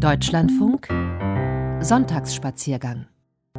Deutschlandfunk Sonntagsspaziergang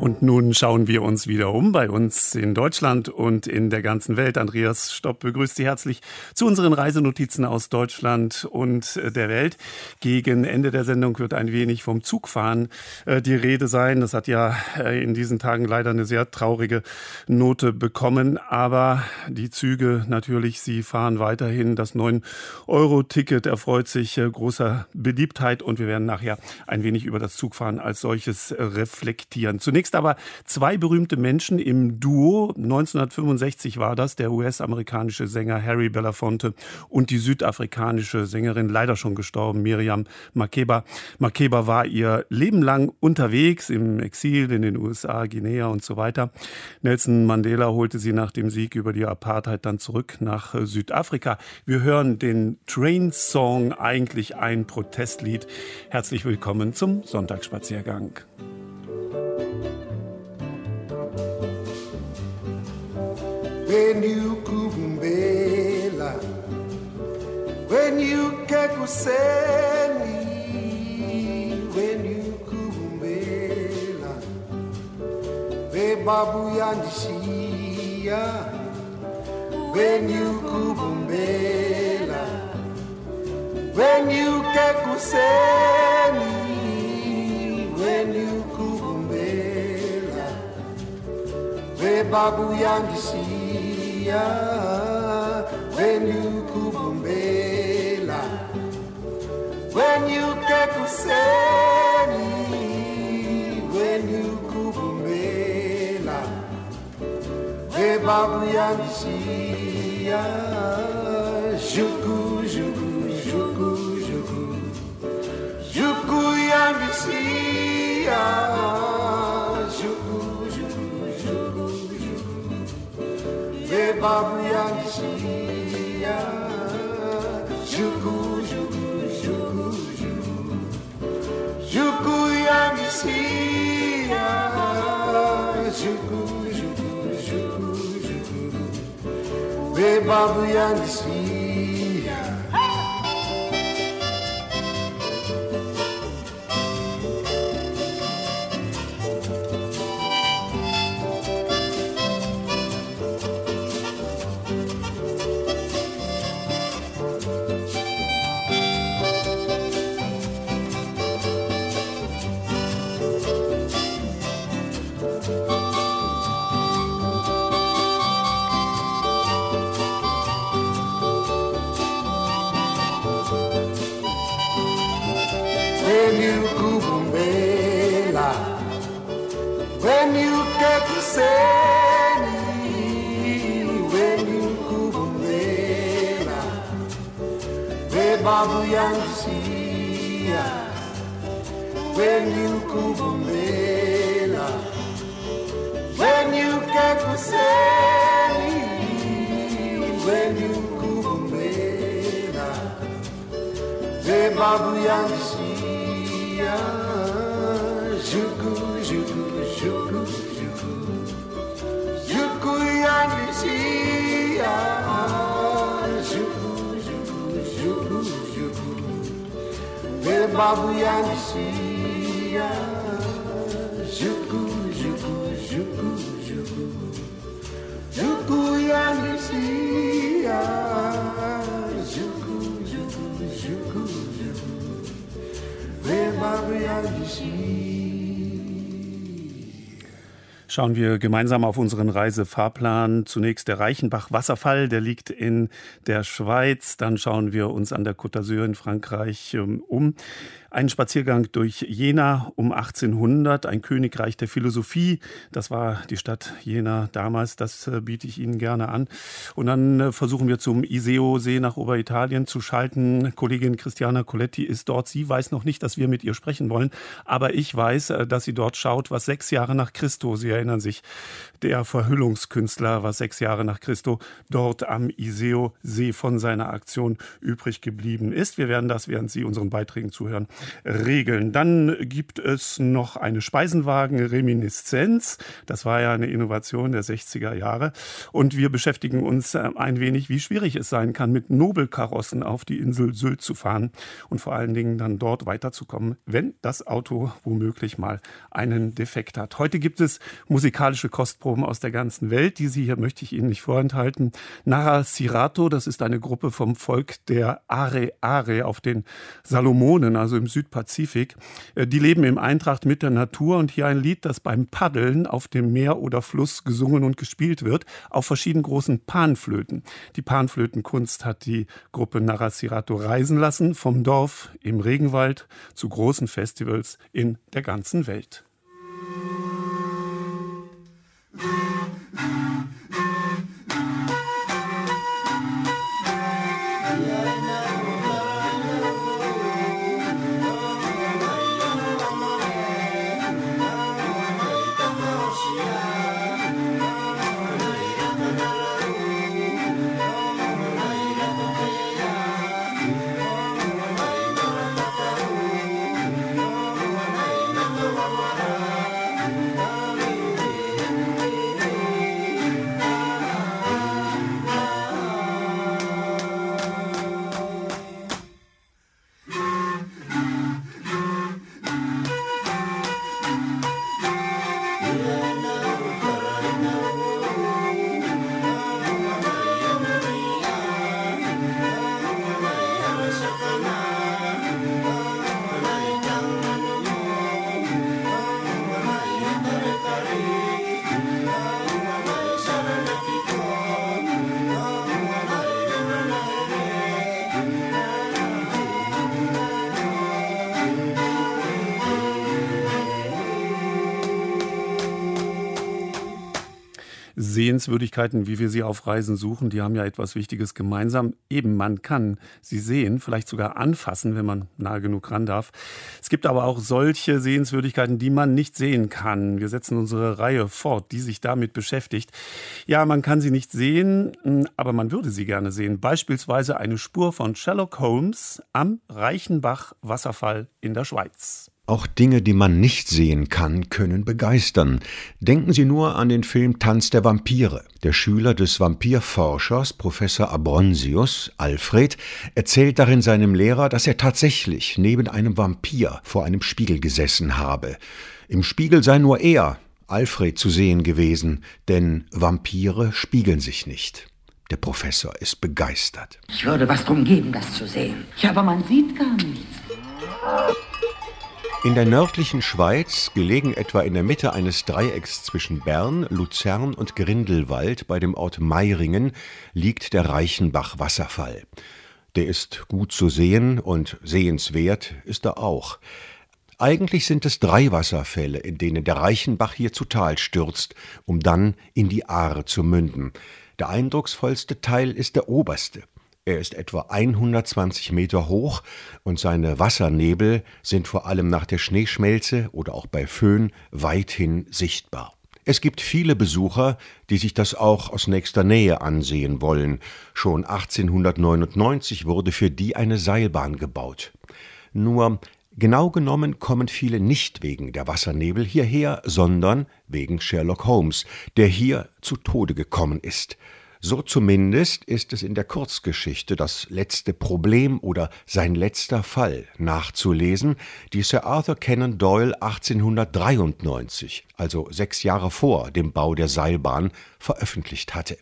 und nun schauen wir uns wieder um bei uns in Deutschland und in der ganzen Welt. Andreas Stopp begrüßt Sie herzlich zu unseren Reisenotizen aus Deutschland und der Welt. Gegen Ende der Sendung wird ein wenig vom Zugfahren äh, die Rede sein. Das hat ja äh, in diesen Tagen leider eine sehr traurige Note bekommen. Aber die Züge natürlich, sie fahren weiterhin. Das 9-Euro-Ticket erfreut sich äh, großer Beliebtheit und wir werden nachher ein wenig über das Zugfahren als solches reflektieren. Zunächst Zunächst aber zwei berühmte Menschen im Duo. 1965 war das der US-amerikanische Sänger Harry Belafonte und die südafrikanische Sängerin, leider schon gestorben, Miriam Makeba. Makeba war ihr Leben lang unterwegs im Exil in den USA, Guinea und so weiter. Nelson Mandela holte sie nach dem Sieg über die Apartheid dann zurück nach Südafrika. Wir hören den Train Song, eigentlich ein Protestlied. Herzlich willkommen zum Sonntagsspaziergang. when you kumbela, when you kekuseni, when you kumbela, we babu yandishia, when you kumbela, when you kekuseni, when you kumbela, we babu yandishia. Maria when you kubumbela when you kekuseni when you kubumbela bebabu yandishiya juku juku juku juku juku yandishiya babu yandishia Juku, juku, juku, juku Juku yandishia Juku, juku, juku, juku Be babu Schauen wir gemeinsam auf unseren Reisefahrplan. Zunächst der Reichenbach-Wasserfall, der liegt in der Schweiz. Dann schauen wir uns an der Côte d'Azur in Frankreich ähm, um. Ein Spaziergang durch Jena um 1800, ein Königreich der Philosophie. Das war die Stadt Jena damals. Das äh, biete ich Ihnen gerne an. Und dann äh, versuchen wir zum Iseo-See nach Oberitalien zu schalten. Kollegin Christiana Coletti ist dort. Sie weiß noch nicht, dass wir mit ihr sprechen wollen. Aber ich weiß, äh, dass sie dort schaut, was sechs Jahre nach Christo, Sie erinnern sich, der Verhüllungskünstler, was sechs Jahre nach Christo dort am Iseo-See von seiner Aktion übrig geblieben ist. Wir werden das, während Sie unseren Beiträgen zuhören, regeln. Dann gibt es noch eine Speisenwagen-Reminiszenz. Das war ja eine Innovation der 60er Jahre. Und wir beschäftigen uns äh, ein wenig, wie schwierig es sein kann, mit Nobelkarossen auf die Insel Sylt zu fahren und vor allen Dingen dann dort weiterzukommen, wenn das Auto womöglich mal einen Defekt hat. Heute gibt es musikalische Kostproben aus der ganzen Welt. Diese hier möchte ich Ihnen nicht vorenthalten. Nara Sirato, das ist eine Gruppe vom Volk der Are Are auf den Salomonen, also im Südpazifik. Äh, die leben im Eintracht mit der Natur und hier ein Lied, das beim Paddeln auf dem Meer oder Fluss gesungen und gespielt wird, auf verschiedenen großen Panflöten. Die Panflötenkunst hat die Gruppe Narasirato reisen lassen, vom Dorf im Regenwald zu großen Festivals in der ganzen Welt. Yeah. Sehenswürdigkeiten, wie wir sie auf Reisen suchen, die haben ja etwas Wichtiges gemeinsam. Eben, man kann sie sehen, vielleicht sogar anfassen, wenn man nahe genug ran darf. Es gibt aber auch solche Sehenswürdigkeiten, die man nicht sehen kann. Wir setzen unsere Reihe fort, die sich damit beschäftigt. Ja, man kann sie nicht sehen, aber man würde sie gerne sehen. Beispielsweise eine Spur von Sherlock Holmes am Reichenbach-Wasserfall in der Schweiz. Auch Dinge, die man nicht sehen kann, können begeistern. Denken Sie nur an den Film Tanz der Vampire. Der Schüler des Vampirforschers Professor Abronsius, Alfred, erzählt darin seinem Lehrer, dass er tatsächlich neben einem Vampir vor einem Spiegel gesessen habe. Im Spiegel sei nur er, Alfred, zu sehen gewesen, denn Vampire spiegeln sich nicht. Der Professor ist begeistert. Ich würde was drum geben, das zu sehen. Ja, aber man sieht gar nichts. In der nördlichen Schweiz, gelegen etwa in der Mitte eines Dreiecks zwischen Bern, Luzern und Grindelwald bei dem Ort Meiringen, liegt der Reichenbach-Wasserfall. Der ist gut zu sehen und sehenswert ist er auch. Eigentlich sind es drei Wasserfälle, in denen der Reichenbach hier zu Tal stürzt, um dann in die Aare zu münden. Der eindrucksvollste Teil ist der oberste. Er ist etwa 120 Meter hoch und seine Wassernebel sind vor allem nach der Schneeschmelze oder auch bei Föhn weithin sichtbar. Es gibt viele Besucher, die sich das auch aus nächster Nähe ansehen wollen. Schon 1899 wurde für die eine Seilbahn gebaut. Nur genau genommen kommen viele nicht wegen der Wassernebel hierher, sondern wegen Sherlock Holmes, der hier zu Tode gekommen ist. So zumindest ist es in der Kurzgeschichte Das letzte Problem oder Sein letzter Fall nachzulesen, die Sir Arthur Conan Doyle 1893, also sechs Jahre vor dem Bau der Seilbahn, veröffentlicht hatte.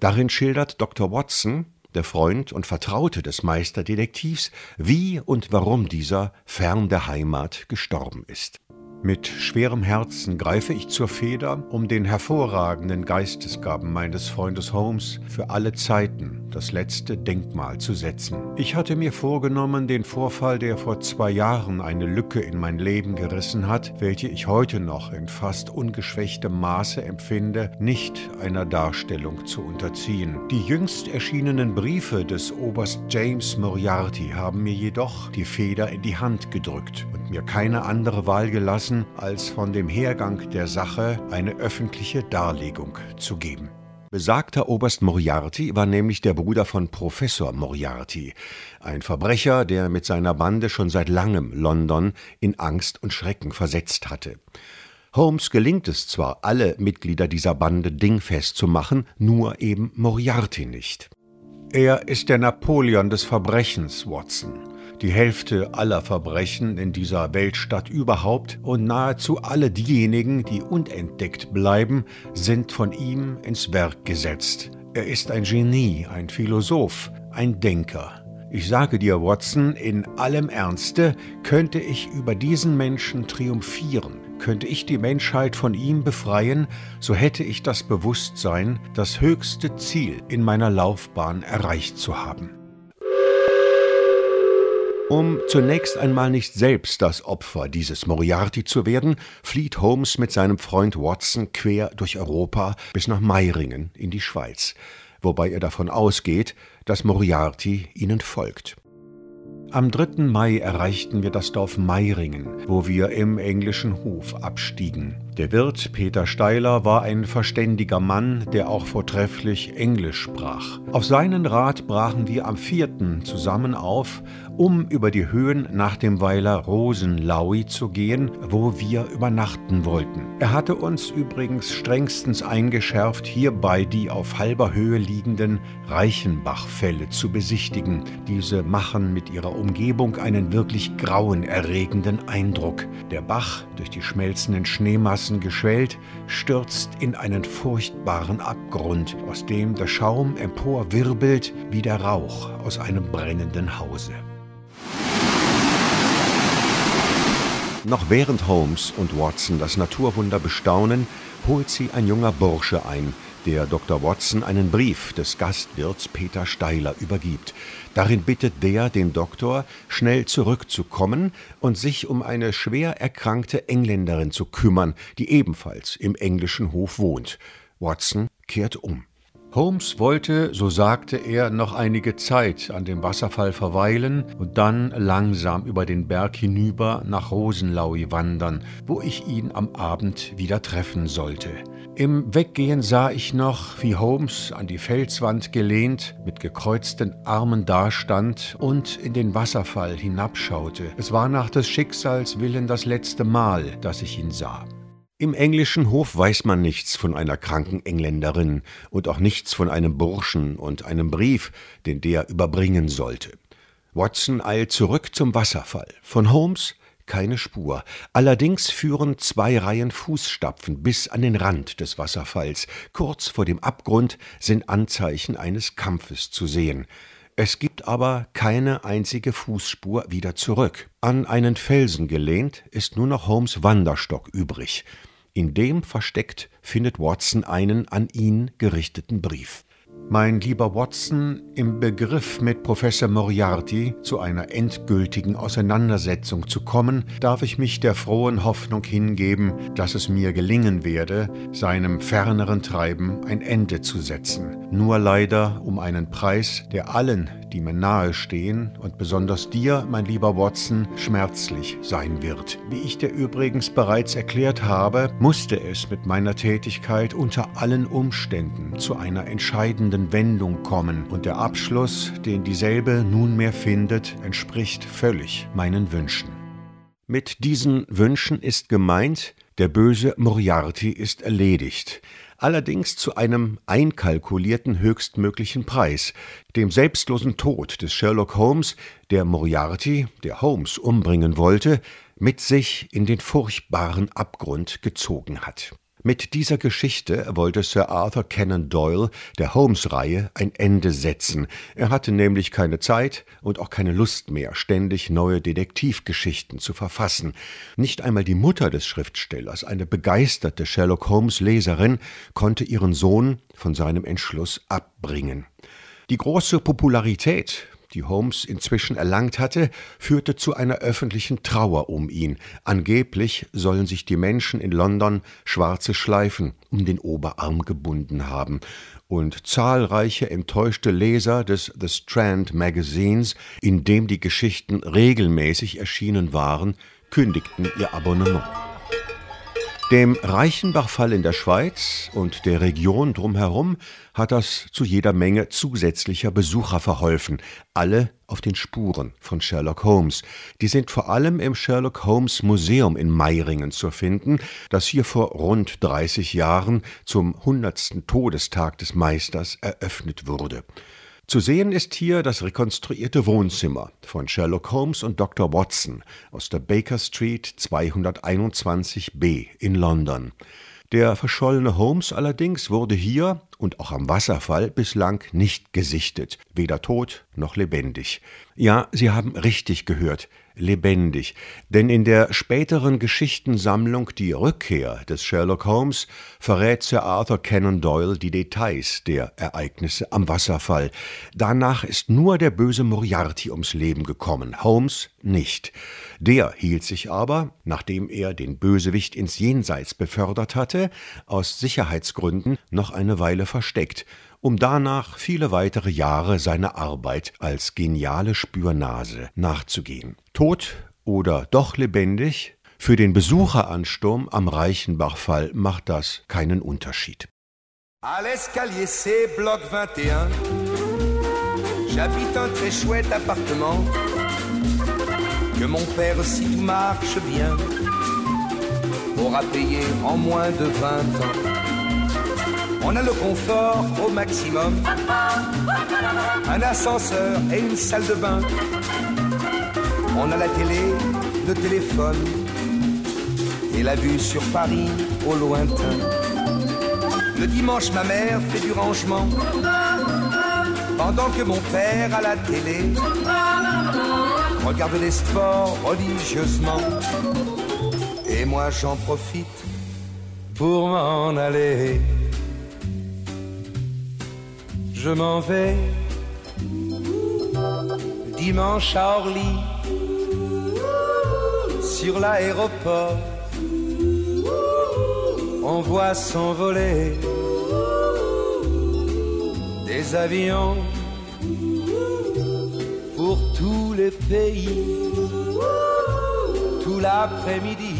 Darin schildert Dr. Watson, der Freund und Vertraute des Meisterdetektivs, wie und warum dieser fern der Heimat gestorben ist. Mit schwerem Herzen greife ich zur Feder, um den hervorragenden Geistesgaben meines Freundes Holmes für alle Zeiten das letzte Denkmal zu setzen. Ich hatte mir vorgenommen, den Vorfall, der vor zwei Jahren eine Lücke in mein Leben gerissen hat, welche ich heute noch in fast ungeschwächtem Maße empfinde, nicht einer Darstellung zu unterziehen. Die jüngst erschienenen Briefe des Oberst James Moriarty haben mir jedoch die Feder in die Hand gedrückt und mir keine andere Wahl gelassen, lassen, als von dem Hergang der Sache eine öffentliche Darlegung zu geben. Besagter Oberst Moriarty war nämlich der Bruder von Professor Moriarty, ein Verbrecher, der mit seiner Bande schon seit langem London in Angst und Schrecken versetzt hatte. Holmes gelingt es zwar, alle Mitglieder dieser Bande dingfest zu machen, nur eben Moriarty nicht. Er ist der Napoleon des Verbrechens, Watson. Die Hälfte aller Verbrechen in dieser Weltstadt überhaupt und nahezu alle diejenigen, die unentdeckt bleiben, sind von ihm ins Werk gesetzt. Er ist ein Genie, ein Philosoph, ein Denker. Ich sage dir, Watson, in allem Ernste könnte ich über diesen Menschen triumphieren. Könnte ich die Menschheit von ihm befreien, so hätte ich das Bewusstsein, das höchste Ziel in meiner Laufbahn erreicht zu haben. Um zunächst einmal nicht selbst das Opfer dieses Moriarty zu werden, flieht Holmes mit seinem Freund Watson quer durch Europa bis nach Meiringen in die Schweiz, wobei er davon ausgeht, dass Moriarty ihnen folgt. Am 3. Mai erreichten wir das Dorf Meiringen, wo wir im englischen Hof abstiegen. Der Wirt Peter Steiler war ein verständiger Mann, der auch vortrefflich Englisch sprach. Auf seinen Rat brachen wir am 4. zusammen auf, um über die Höhen nach dem Weiler Rosenlaui zu gehen, wo wir übernachten wollten. Er hatte uns übrigens strengstens eingeschärft, hierbei die auf halber Höhe liegenden Reichenbachfälle zu besichtigen. Diese machen mit ihrer Umgebung einen wirklich grauenerregenden Eindruck. Der Bach, durch die schmelzenden Schneemassen geschwellt, stürzt in einen furchtbaren Abgrund, aus dem der Schaum emporwirbelt wie der Rauch aus einem brennenden Hause. Noch während Holmes und Watson das Naturwunder bestaunen, holt sie ein junger Bursche ein, der Dr. Watson einen Brief des Gastwirts Peter Steiler übergibt. Darin bittet der den Doktor, schnell zurückzukommen und sich um eine schwer erkrankte Engländerin zu kümmern, die ebenfalls im englischen Hof wohnt. Watson kehrt um. Holmes wollte, so sagte er, noch einige Zeit an dem Wasserfall verweilen und dann langsam über den Berg hinüber nach Rosenlaui wandern, wo ich ihn am Abend wieder treffen sollte. Im Weggehen sah ich noch, wie Holmes an die Felswand gelehnt, mit gekreuzten Armen dastand und in den Wasserfall hinabschaute. Es war nach des Schicksals willen das letzte Mal, dass ich ihn sah. Im englischen Hof weiß man nichts von einer kranken Engländerin und auch nichts von einem Burschen und einem Brief, den der überbringen sollte. Watson eilt zurück zum Wasserfall. Von Holmes keine Spur. Allerdings führen zwei Reihen Fußstapfen bis an den Rand des Wasserfalls. Kurz vor dem Abgrund sind Anzeichen eines Kampfes zu sehen. Es gibt aber keine einzige Fußspur wieder zurück. An einen Felsen gelehnt ist nur noch Holmes Wanderstock übrig. In dem versteckt findet Watson einen an ihn gerichteten Brief. Mein lieber Watson, im Begriff mit Professor Moriarty zu einer endgültigen Auseinandersetzung zu kommen, darf ich mich der frohen Hoffnung hingeben, dass es mir gelingen werde, seinem ferneren Treiben ein Ende zu setzen. Nur leider um einen Preis, der allen, die mir nahe stehen und besonders dir, mein lieber Watson, schmerzlich sein wird. Wie ich dir übrigens bereits erklärt habe, musste es mit meiner Tätigkeit unter allen Umständen zu einer entscheidenden Wendung kommen. Und der Abschluss, den dieselbe nunmehr findet, entspricht völlig meinen Wünschen. Mit diesen Wünschen ist gemeint, der böse Moriarty ist erledigt. Allerdings zu einem einkalkulierten höchstmöglichen Preis, dem selbstlosen Tod des Sherlock Holmes, der Moriarty, der Holmes umbringen wollte, mit sich in den furchtbaren Abgrund gezogen hat mit dieser Geschichte wollte Sir Arthur Conan Doyle der Holmes-Reihe ein Ende setzen. Er hatte nämlich keine Zeit und auch keine Lust mehr, ständig neue Detektivgeschichten zu verfassen. Nicht einmal die Mutter des Schriftstellers, eine begeisterte Sherlock Holmes-Leserin, konnte ihren Sohn von seinem Entschluss abbringen. Die große Popularität die Holmes inzwischen erlangt hatte, führte zu einer öffentlichen Trauer um ihn. Angeblich sollen sich die Menschen in London schwarze Schleifen um den Oberarm gebunden haben. Und zahlreiche enttäuschte Leser des The Strand Magazines, in dem die Geschichten regelmäßig erschienen waren, kündigten ihr Abonnement. Dem Reichenbachfall in der Schweiz und der Region drumherum hat das zu jeder Menge zusätzlicher Besucher verholfen, alle auf den Spuren von Sherlock Holmes. Die sind vor allem im Sherlock Holmes Museum in Meiringen zu finden, das hier vor rund 30 Jahren zum 100. Todestag des Meisters eröffnet wurde. Zu sehen ist hier das rekonstruierte Wohnzimmer von Sherlock Holmes und Dr. Watson aus der Baker Street 221b in London. Der verschollene Holmes allerdings wurde hier und auch am Wasserfall bislang nicht gesichtet, weder tot noch lebendig. Ja, Sie haben richtig gehört, lebendig, denn in der späteren Geschichtensammlung Die Rückkehr des Sherlock Holmes verrät Sir Arthur Conan Doyle die Details der Ereignisse am Wasserfall. Danach ist nur der böse Moriarty ums Leben gekommen, Holmes nicht. Der hielt sich aber, nachdem er den Bösewicht ins Jenseits befördert hatte, aus Sicherheitsgründen noch eine Weile versteckt um danach viele weitere Jahre seiner Arbeit als geniale Spürnase nachzugehen. Tot oder doch lebendig? Für den Besucheransturm am Reichenbachfall macht das keinen Unterschied. À l'escalier C, bloc 21, j'habite un très chouette appartement. Que mon père, si tout marche bien, aura payé en moins de 20 ans. On a le confort au maximum, un ascenseur et une salle de bain. On a la télé, le téléphone et la vue sur Paris au lointain. Le dimanche, ma mère fait du rangement pendant que mon père à la télé regarde les sports religieusement. Et moi, j'en profite pour m'en aller je m'en vais dimanche à Orly sur l'aéroport. On voit s'envoler des avions pour tous les pays tout l'après-midi.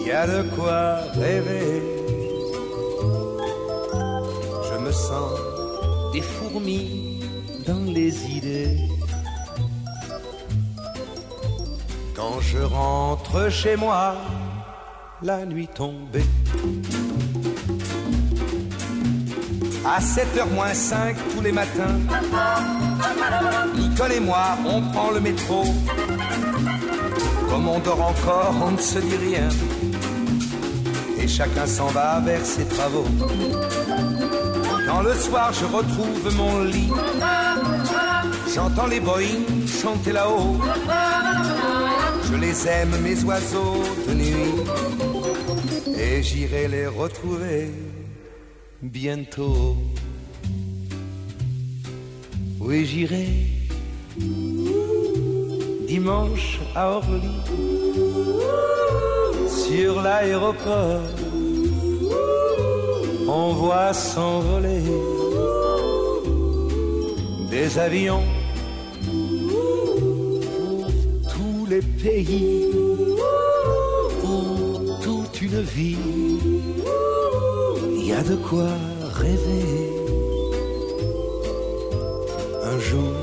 Il y a de quoi rêver des fourmis dans les idées. Quand je rentre chez moi, la nuit tombée. À 7h moins 5 tous les matins, Nicole et moi, on prend le métro. Comme on dort encore, on ne se dit rien. Et chacun s'en va vers ses travaux. Quand le soir je retrouve mon lit, j'entends les Boeing chanter là-haut. Je les aime, mes oiseaux de nuit, et j'irai les retrouver bientôt. Oui, j'irai dimanche à Orly, sur l'aéroport on voit s'envoler des avions tous les pays, pour toute une vie. Il y a de quoi rêver. Un jour,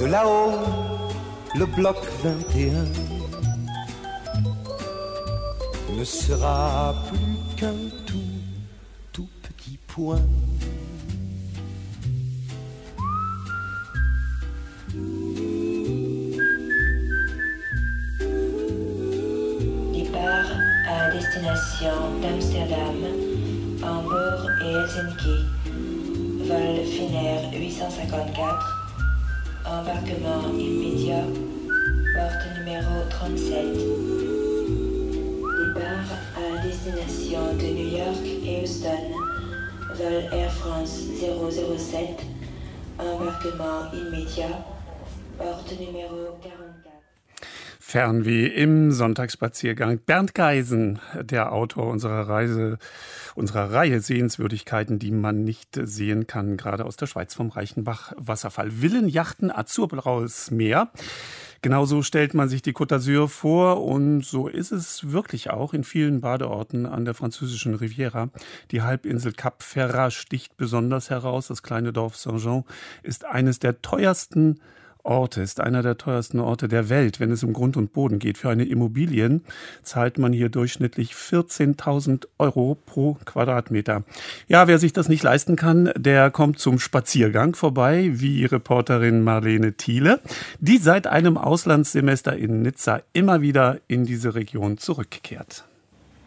de là-haut, le bloc 21 ne sera plus qu'un point. Départ à destination d'Amsterdam, Hambourg et Helsinki. Vol Finnair 854. Embarquement immédiat. Air France 007, embarquement immédiat, Porte Numéro 44. Fernweh im Sonntagsspaziergang. Bernd Geisen, der Autor unserer Reise, unserer Reihe Sehenswürdigkeiten, die man nicht sehen kann, gerade aus der Schweiz vom Reichenbach Wasserfall. Villenjachten, azurblaues Meer. Genauso stellt man sich die Côte d'Azur vor und so ist es wirklich auch in vielen Badeorten an der französischen Riviera. Die Halbinsel Cap Ferrat sticht besonders heraus. Das kleine Dorf Saint-Jean ist eines der teuersten Orte, ist einer der teuersten Orte der Welt, wenn es um Grund und Boden geht. Für eine Immobilien zahlt man hier durchschnittlich 14.000 Euro pro Quadratmeter. Ja, wer sich das nicht leisten kann, der kommt zum Spaziergang vorbei, wie Reporterin Marlene Thiele, die seit einem Auslandssemester in Nizza immer wieder in diese Region zurückkehrt.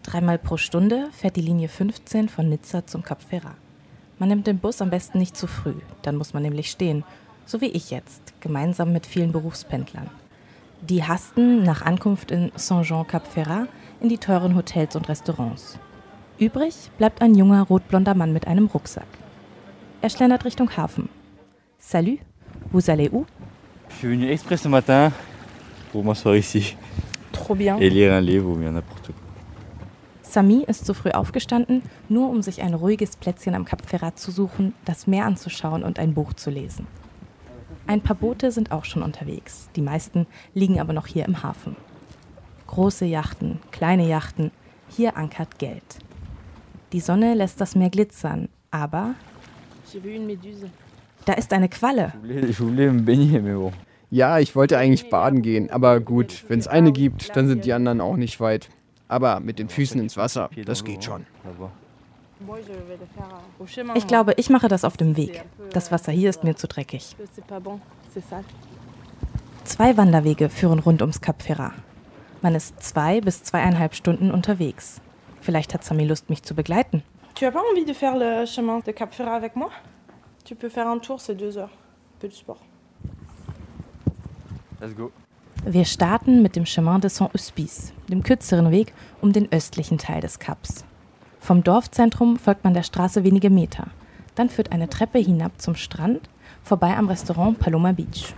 Dreimal pro Stunde fährt die Linie 15 von Nizza zum Cap Ferrat. Man nimmt den Bus am besten nicht zu früh, dann muss man nämlich stehen so wie ich jetzt, gemeinsam mit vielen Berufspendlern. Die hasten nach Ankunft in Saint-Jean-Cap-Ferrat in die teuren Hotels und Restaurants. Übrig bleibt ein junger rotblonder Mann mit einem Rucksack. Er schlendert Richtung Hafen. Salut, vous allez où? Je suis venu exprès ce matin pour m'asseoir ici. Trop bien. Et lire un livre ou bien n'importe quoi. Sami ist zu früh aufgestanden, nur um sich ein ruhiges Plätzchen am Cap Ferrat zu suchen, das Meer anzuschauen und ein Buch zu lesen. Ein paar Boote sind auch schon unterwegs. Die meisten liegen aber noch hier im Hafen. Große Yachten, kleine Yachten, hier ankert Geld. Die Sonne lässt das Meer glitzern, aber da ist eine Qualle. Ja, ich wollte eigentlich baden gehen, aber gut, wenn es eine gibt, dann sind die anderen auch nicht weit. Aber mit den Füßen ins Wasser, das geht schon. Ich glaube, ich mache das auf dem Weg. Das Wasser hier ist mir zu dreckig. Zwei Wanderwege führen rund ums Cap Ferrat. Man ist zwei bis zweieinhalb Stunden unterwegs. Vielleicht hat Sami Lust, mich zu begleiten. Tu as pas envie de faire le chemin de Cap Ferrat avec moi? Tu peux faire un tour, c'est deux heures. Peu de sport. Let's go. Wir starten mit dem Chemin de Saint-Hospice, dem kürzeren Weg um den östlichen Teil des Kaps. Vom Dorfzentrum folgt man der Straße wenige Meter. Dann führt eine Treppe hinab zum Strand, vorbei am Restaurant Paloma Beach.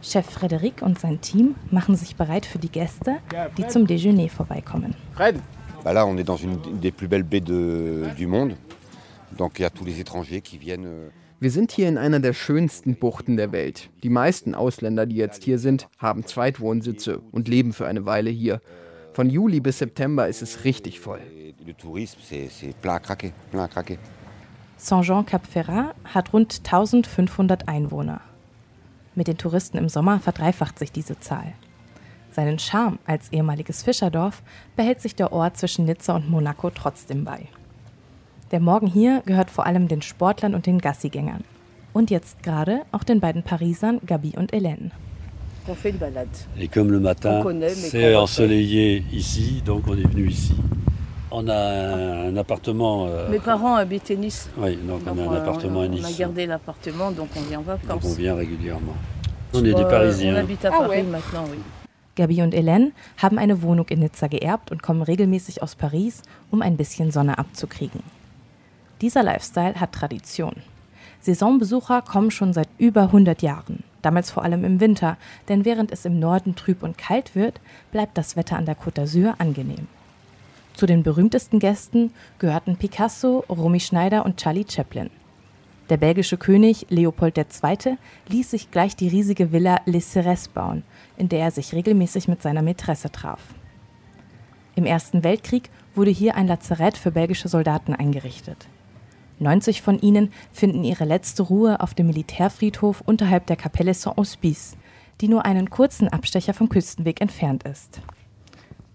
Chef Frédéric und sein Team machen sich bereit für die Gäste, die zum Déjeuner vorbeikommen. Fred, Bah là, on est dans une, une des plus belles baies de- du monde. Donc il y a tous les étrangers qui viennent. euh, wir sind hier in einer der schönsten Buchten der Welt. Die meisten Ausländer, die jetzt hier sind, haben Zweitwohnsitze und leben für eine Weile hier. Von Juli bis September ist es richtig voll. Le tourisme, c'est plein à craquer, plein à craquer. Saint-Jean-Cap-Ferrat hat rund 1500 Einwohner. Mit den Touristen im Sommer verdreifacht sich diese Zahl. Seinen Charme als ehemaliges Fischerdorf behält sich der Ort zwischen Nizza und Monaco trotzdem bei. Der Morgen hier gehört vor allem den Sportlern und den Gassigängern. Und jetzt gerade auch den beiden Parisern Gabi und Hélène. On fait une balade. Et comme le matin, c'est ensoleillé ici, donc on est venu ici. On a un, appartement. euh, Mes parents habitaient Nice. Oui, donc on a un euh, appartement à on a Nice. gardé l'appartement, donc on vient en Donc vacances. on vient régulièrement. On est des Euh, Parisiens. On habite à Ah Paris ouais. maintenant, oui. Gabi und Hélène haben eine Wohnung in Nizza geerbt und kommen regelmäßig aus Paris, um ein bisschen Sonne abzukriegen. Dieser Lifestyle hat Tradition. Saisonbesucher kommen schon seit über 100 Jahren, damals vor allem im Winter, denn während es im Norden trüb und kalt wird, bleibt das Wetter an der Côte d'Azur angenehm. Zu den berühmtesten Gästen gehörten Picasso, Romy Schneider und Charlie Chaplin. Der belgische König Leopold II. ließ sich gleich die riesige Villa Les Serres bauen, in der er sich regelmäßig mit seiner Mätresse traf. Im Ersten Weltkrieg wurde hier ein Lazarett für belgische Soldaten eingerichtet. 90 von ihnen finden ihre letzte Ruhe auf dem Militärfriedhof unterhalb der Kapelle Saint-Hospice, die nur einen kurzen Abstecher vom Küstenweg entfernt ist.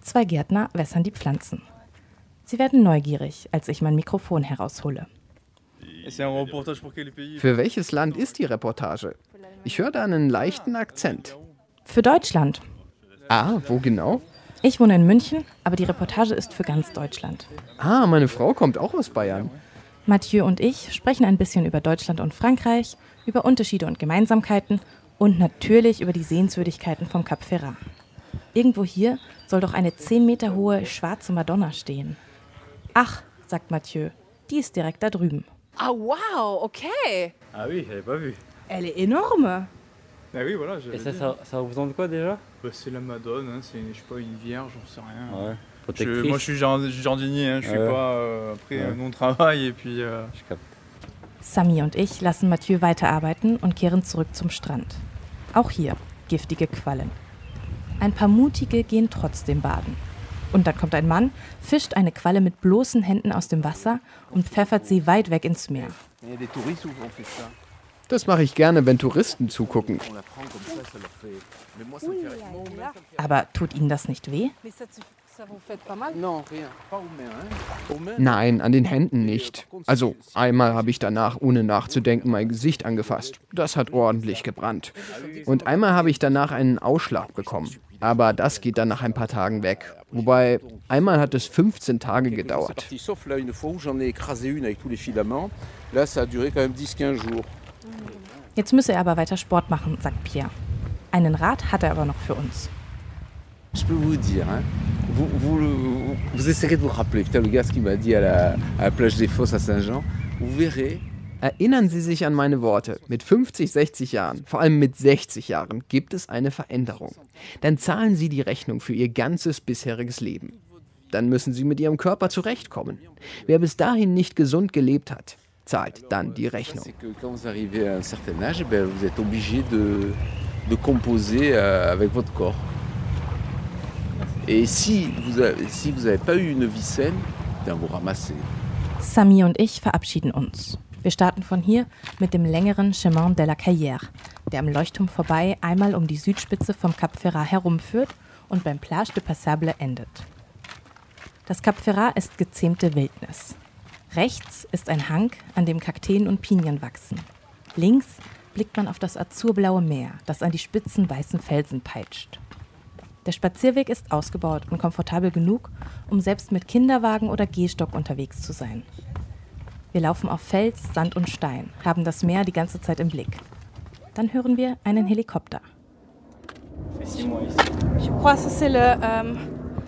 Zwei Gärtner wässern die Pflanzen. Sie werden neugierig, als ich mein Mikrofon heraushole. Für welches Land ist die Reportage? Ich höre da einen leichten Akzent. Für Deutschland. Ah, wo genau? Ich wohne in München, aber die Reportage ist für ganz Deutschland. Ah, meine Frau kommt auch aus Bayern. Mathieu und ich sprechen ein bisschen über Deutschland und Frankreich, über Unterschiede und Gemeinsamkeiten und natürlich über die Sehenswürdigkeiten vom Cap Ferrat. Irgendwo hier soll doch eine 10 Meter hohe schwarze Madonna stehen. Ach, sagt Mathieu, die ist direkt da drüben. Ah wow, okay. Ah oui, j'avais pas vu. Elle est énorme. Ah oui, voilà. Et ça, ça, ça représente quoi déjà Bah, c'est la Madone, hein, c'est je sais pas une vierge, j'en sais rien. Ouais. Je- moi je suis jard- jardinier, hein, je suis Ouais. pas euh, après Ouais. euh, non travail et puis. euh, Je capte. Sami und ich lassen Mathieu weiterarbeiten und kehren zurück zum Strand. Auch hier giftige Quallen. Ein paar Mutige gehen trotzdem baden. Und dann kommt ein Mann, fischt eine Qualle mit bloßen Händen aus dem Wasser und pfeffert sie weit weg ins Meer. Das mache ich gerne, wenn Touristen zugucken. Aber tut Ihnen das nicht weh? Nein, an den Händen nicht. Also einmal habe ich danach, ohne nachzudenken, mein Gesicht angefasst. Das hat ordentlich gebrannt. Und einmal habe ich danach einen Ausschlag bekommen. Aber das geht dann nach ein paar Tagen weg. Wobei, einmal hat es 15 Tage gedauert. Sauf là, une fois où j'en ai écrasé une avec tous les filaments. Là, ça a duré quand même 10-15 jours. Jetzt müsse er aber weiter Sport machen, sagt Pierre. Einen Rat hat er aber noch für uns. Je peux vous dire, hein, vous, vous, le- vous essayerez de vous rappeler, putain, le gars, ce qu'il m'a dit à la, à la plage des Fosses à Saint-Jean, vous verrez, Erinnern Sie sich an meine Worte. Mit 50, 60 Jahren, vor allem mit 60 Jahren, gibt es eine Veränderung. Dann zahlen Sie die Rechnung für Ihr ganzes bisheriges Leben. Dann müssen Sie mit Ihrem Körper zurechtkommen. Wer bis dahin nicht gesund gelebt hat, zahlt dann die Rechnung. que quand vous arrivez à un certain âge, ben, vous êtes obligé de, de composer avec votre corps. Et si vous n'avez si vous avez pas eu une vie saine, ben, vous ramassez. Sami und ich verabschieden uns. Wir starten von hier mit dem längeren Chemin de la Carrière, der am Leuchtturm vorbei einmal um die Südspitze vom Cap Ferrat herumführt und beim Plage de Passable endet. Das Cap Ferrat ist gezähmte Wildnis. Rechts ist ein Hang, an dem Kakteen und Pinien wachsen. Links blickt man auf das azurblaue Meer, das an die spitzen weißen Felsen peitscht. Der Spazierweg ist ausgebaut und komfortabel genug, um selbst mit Kinderwagen oder Gehstock unterwegs zu sein. Wir laufen auf Fels, Sand und Stein, haben das Meer die ganze Zeit im Blick. Dann hören wir einen Helikopter. Euh,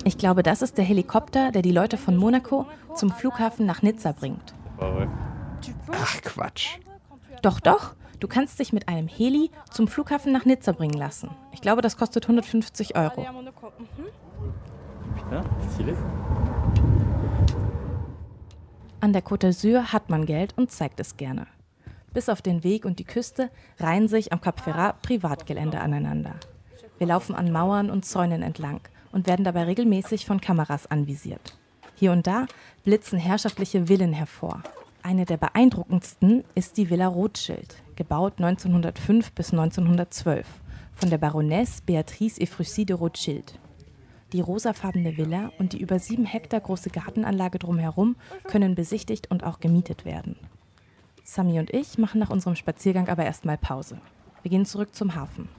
Ich glaube, das ist der Helikopter, der die Leute von Monaco zum Flughafen nach Nizza bringt. Ach Quatsch. Doch, doch, du kannst dich mit einem Heli zum Flughafen nach Nizza bringen lassen. Ich glaube, das kostet 150 Euro. An der Côte d'Azur hat man Geld und zeigt es gerne. Bis auf den Weg und die Küste reihen sich am Cap Ferrat Privatgelände aneinander. Wir laufen an Mauern und Zäunen entlang und werden dabei regelmäßig von Kameras anvisiert. Hier und da blitzen herrschaftliche Villen hervor. Eine der beeindruckendsten ist die Villa Rothschild, gebaut 1905 bis 1912 von der Baronesse Beatrice Efrussi de Rothschild. Die rosafarbene Villa und die über sieben Hektar große Gartenanlage drumherum können besichtigt und auch gemietet werden. Sami und ich machen nach unserem Spaziergang aber erstmal Pause. Wir gehen zurück zum Hafen.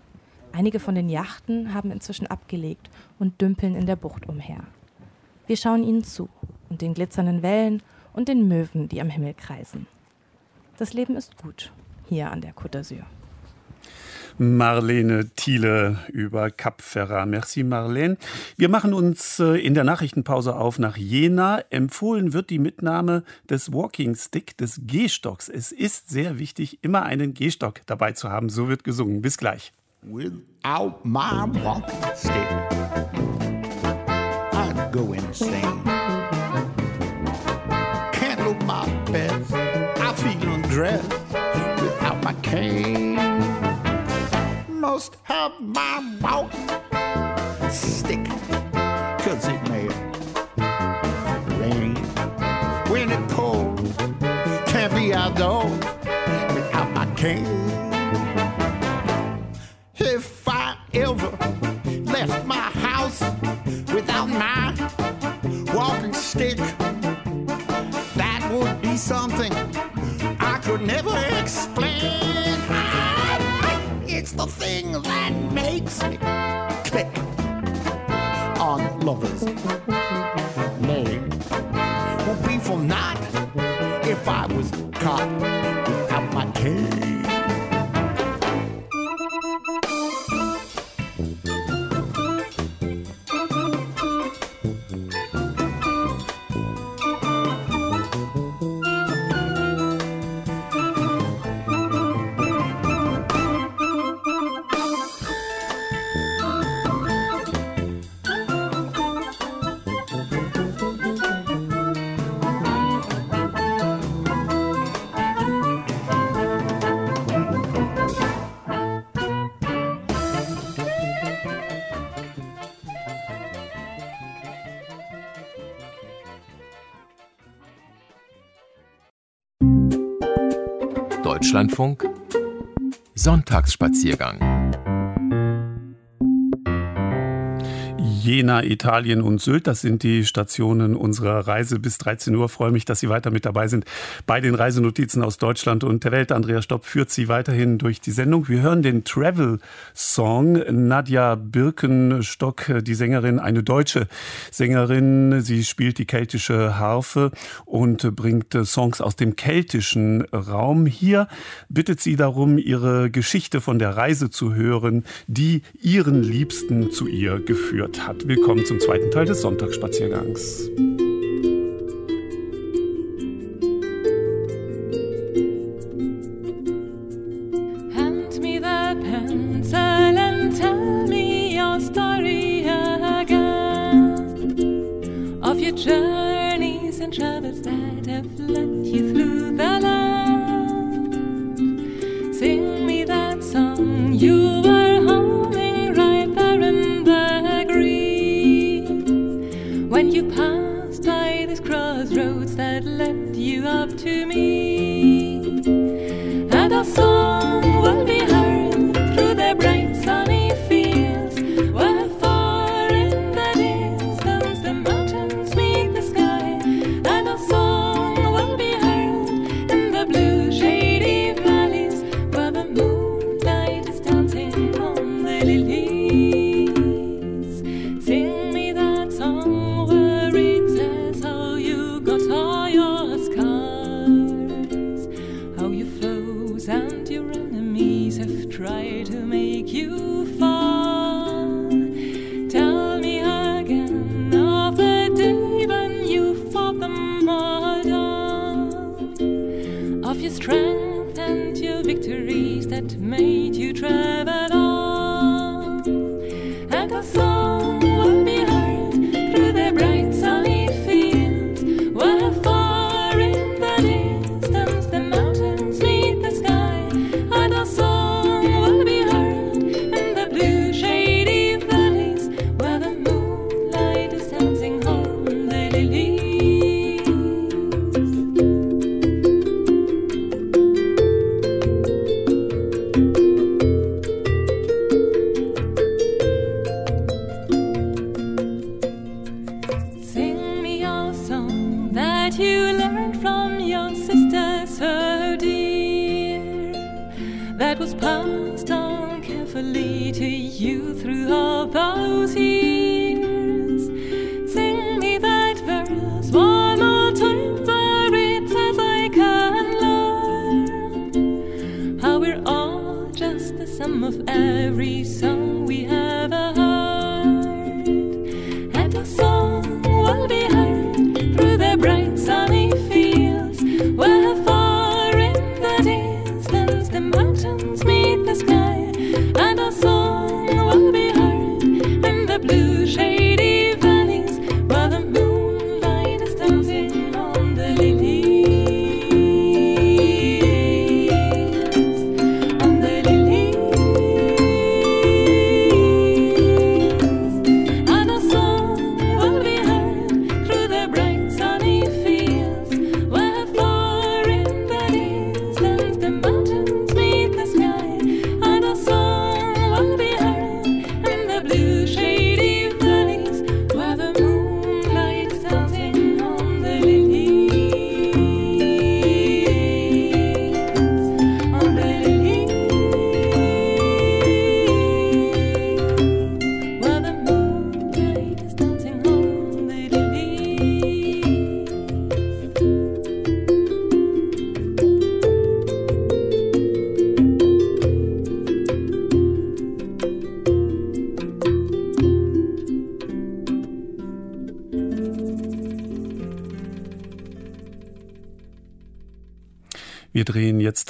Einige von den Yachten haben inzwischen abgelegt und dümpeln in der Bucht umher. Wir schauen ihnen zu und den glitzernden Wellen und den Möwen, die am Himmel kreisen. Das Leben ist gut hier an der Côte d'Azur. Marlene Thiele über Cap Ferrat. Merci, Marlene. Wir machen uns äh, in der Nachrichtenpause auf nach Jena. Empfohlen wird die Mitnahme des Walking Stick, des Gehstocks. Es ist sehr wichtig, immer einen Gehstock dabei zu haben. So wird gesungen. Bis gleich. Without my walking stick, Must have my walking stick, cause it may rain when it pours. Can't be outdoors without my cane. If I ever left my house without my walking stick, that would be something I could never explain. The thing that makes me click on lovers' lane. Would be for naught if I was caught Deutschlandfunk. Sonntagsspaziergang. Jena, Italien und Sylt. Das sind die Stationen unserer Reise bis 13 Uhr. Freue mich, dass Sie weiter mit dabei sind bei den Reisenotizen aus Deutschland und der Welt. Andrea Stopp führt Sie weiterhin durch die Sendung. Wir hören den Travel-Song. Nadja Birkenstock, die Sängerin, eine deutsche Sängerin. Sie spielt die keltische Harfe und bringt Songs aus dem keltischen Raum. Hier bittet sie darum, ihre Geschichte von der Reise zu hören, die ihren Liebsten zu ihr geführt hat. Willkommen zum zweiten Teil des Sonntagsspaziergangs.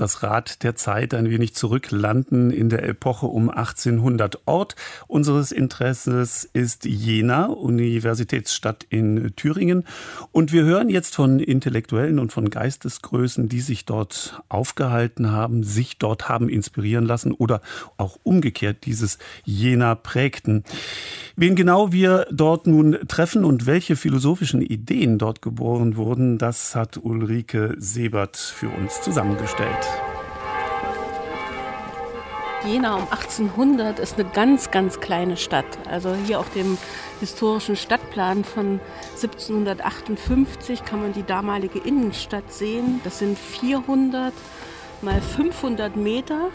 das Rad der Zeit ein wenig zurücklanden in der Epoche um 1800. Ort unseres Interesses ist Jena, Universitätsstadt in Thüringen. Und wir hören jetzt von Intellektuellen und von Geistesgrößen, die sich dort aufgehalten haben, sich dort haben inspirieren lassen oder auch umgekehrt dieses Jena prägten. Wen genau wir dort nun treffen und welche philosophischen Ideen dort geboren wurden, das hat Ulrike Sebert für uns zusammengestellt. Jena um 1800 ist eine ganz, ganz kleine Stadt. Also hier auf dem historischen Stadtplan von 1758 kann man die damalige Innenstadt sehen. Das sind 400 mal 500 Meter.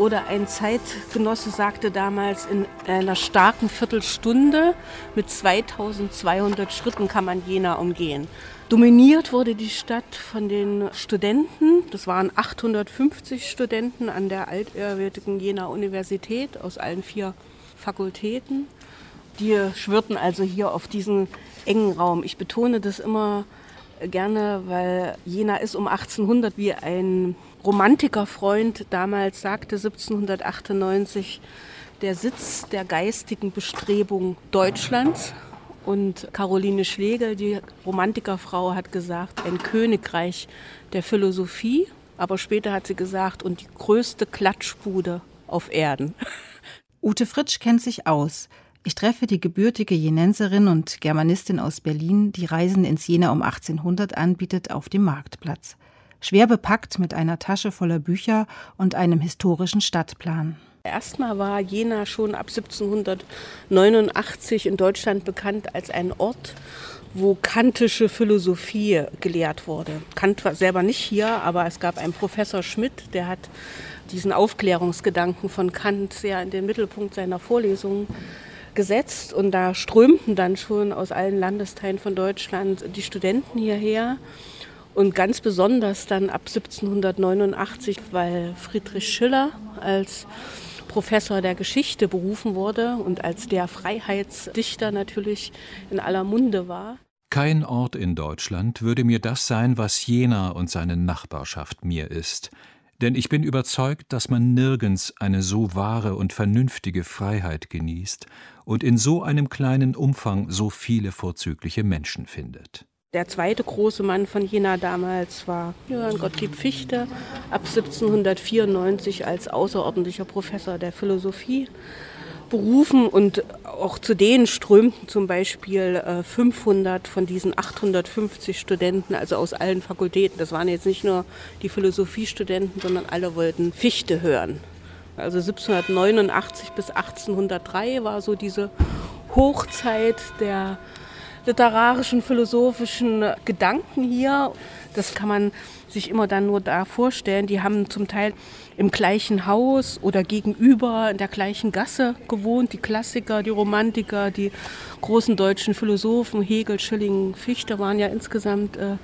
Oder ein Zeitgenosse sagte damals, in einer starken Viertelstunde mit 2200 Schritten kann man Jena umgehen. Dominiert wurde die Stadt von den Studenten. Das waren 850 Studenten an der altehrwürdigen Jena Universität aus allen vier Fakultäten. Die schwirrten also hier auf diesen engen Raum. Ich betone das immer gerne, weil Jena ist um 1800 wie ein Romantikerfreund damals sagte 1798 der Sitz der geistigen Bestrebung Deutschlands. Und Caroline Schlegel, die Romantikerfrau, hat gesagt, ein Königreich der Philosophie. Aber später hat sie gesagt, und die größte Klatschbude auf Erden. Ute Fritsch kennt sich aus. Ich treffe die gebürtige Jenenserin und Germanistin aus Berlin, die Reisen ins Jena um 1800 anbietet, auf dem Marktplatz schwer bepackt mit einer Tasche voller Bücher und einem historischen Stadtplan. Erstmal war Jena schon ab 1789 in Deutschland bekannt als ein Ort, wo kantische Philosophie gelehrt wurde. Kant war selber nicht hier, aber es gab einen Professor Schmidt, der hat diesen Aufklärungsgedanken von Kant sehr in den Mittelpunkt seiner Vorlesungen gesetzt. Und da strömten dann schon aus allen Landesteilen von Deutschland die Studenten hierher. Und ganz besonders dann ab 1789, weil Friedrich Schiller als Professor der Geschichte berufen wurde und als der Freiheitsdichter natürlich in aller Munde war. Kein Ort in Deutschland würde mir das sein, was Jena und seine Nachbarschaft mir ist. Denn ich bin überzeugt, dass man nirgends eine so wahre und vernünftige Freiheit genießt und in so einem kleinen Umfang so viele vorzügliche Menschen findet. Der zweite große Mann von Jena damals war Johann Gottlieb Fichte, ab 1794 als außerordentlicher Professor der Philosophie berufen und auch zu denen strömten zum Beispiel 500 von diesen 850 Studenten, also aus allen Fakultäten. Das waren jetzt nicht nur die Philosophiestudenten, sondern alle wollten Fichte hören. Also 1789 bis 1803 war so diese Hochzeit der literarischen, philosophischen Gedanken hier. Das kann man sich immer dann nur da vorstellen. Die haben zum Teil im gleichen Haus oder gegenüber in der gleichen Gasse gewohnt. Die Klassiker, die Romantiker, die großen deutschen Philosophen, Hegel, Schilling, Fichte waren ja insgesamt äh,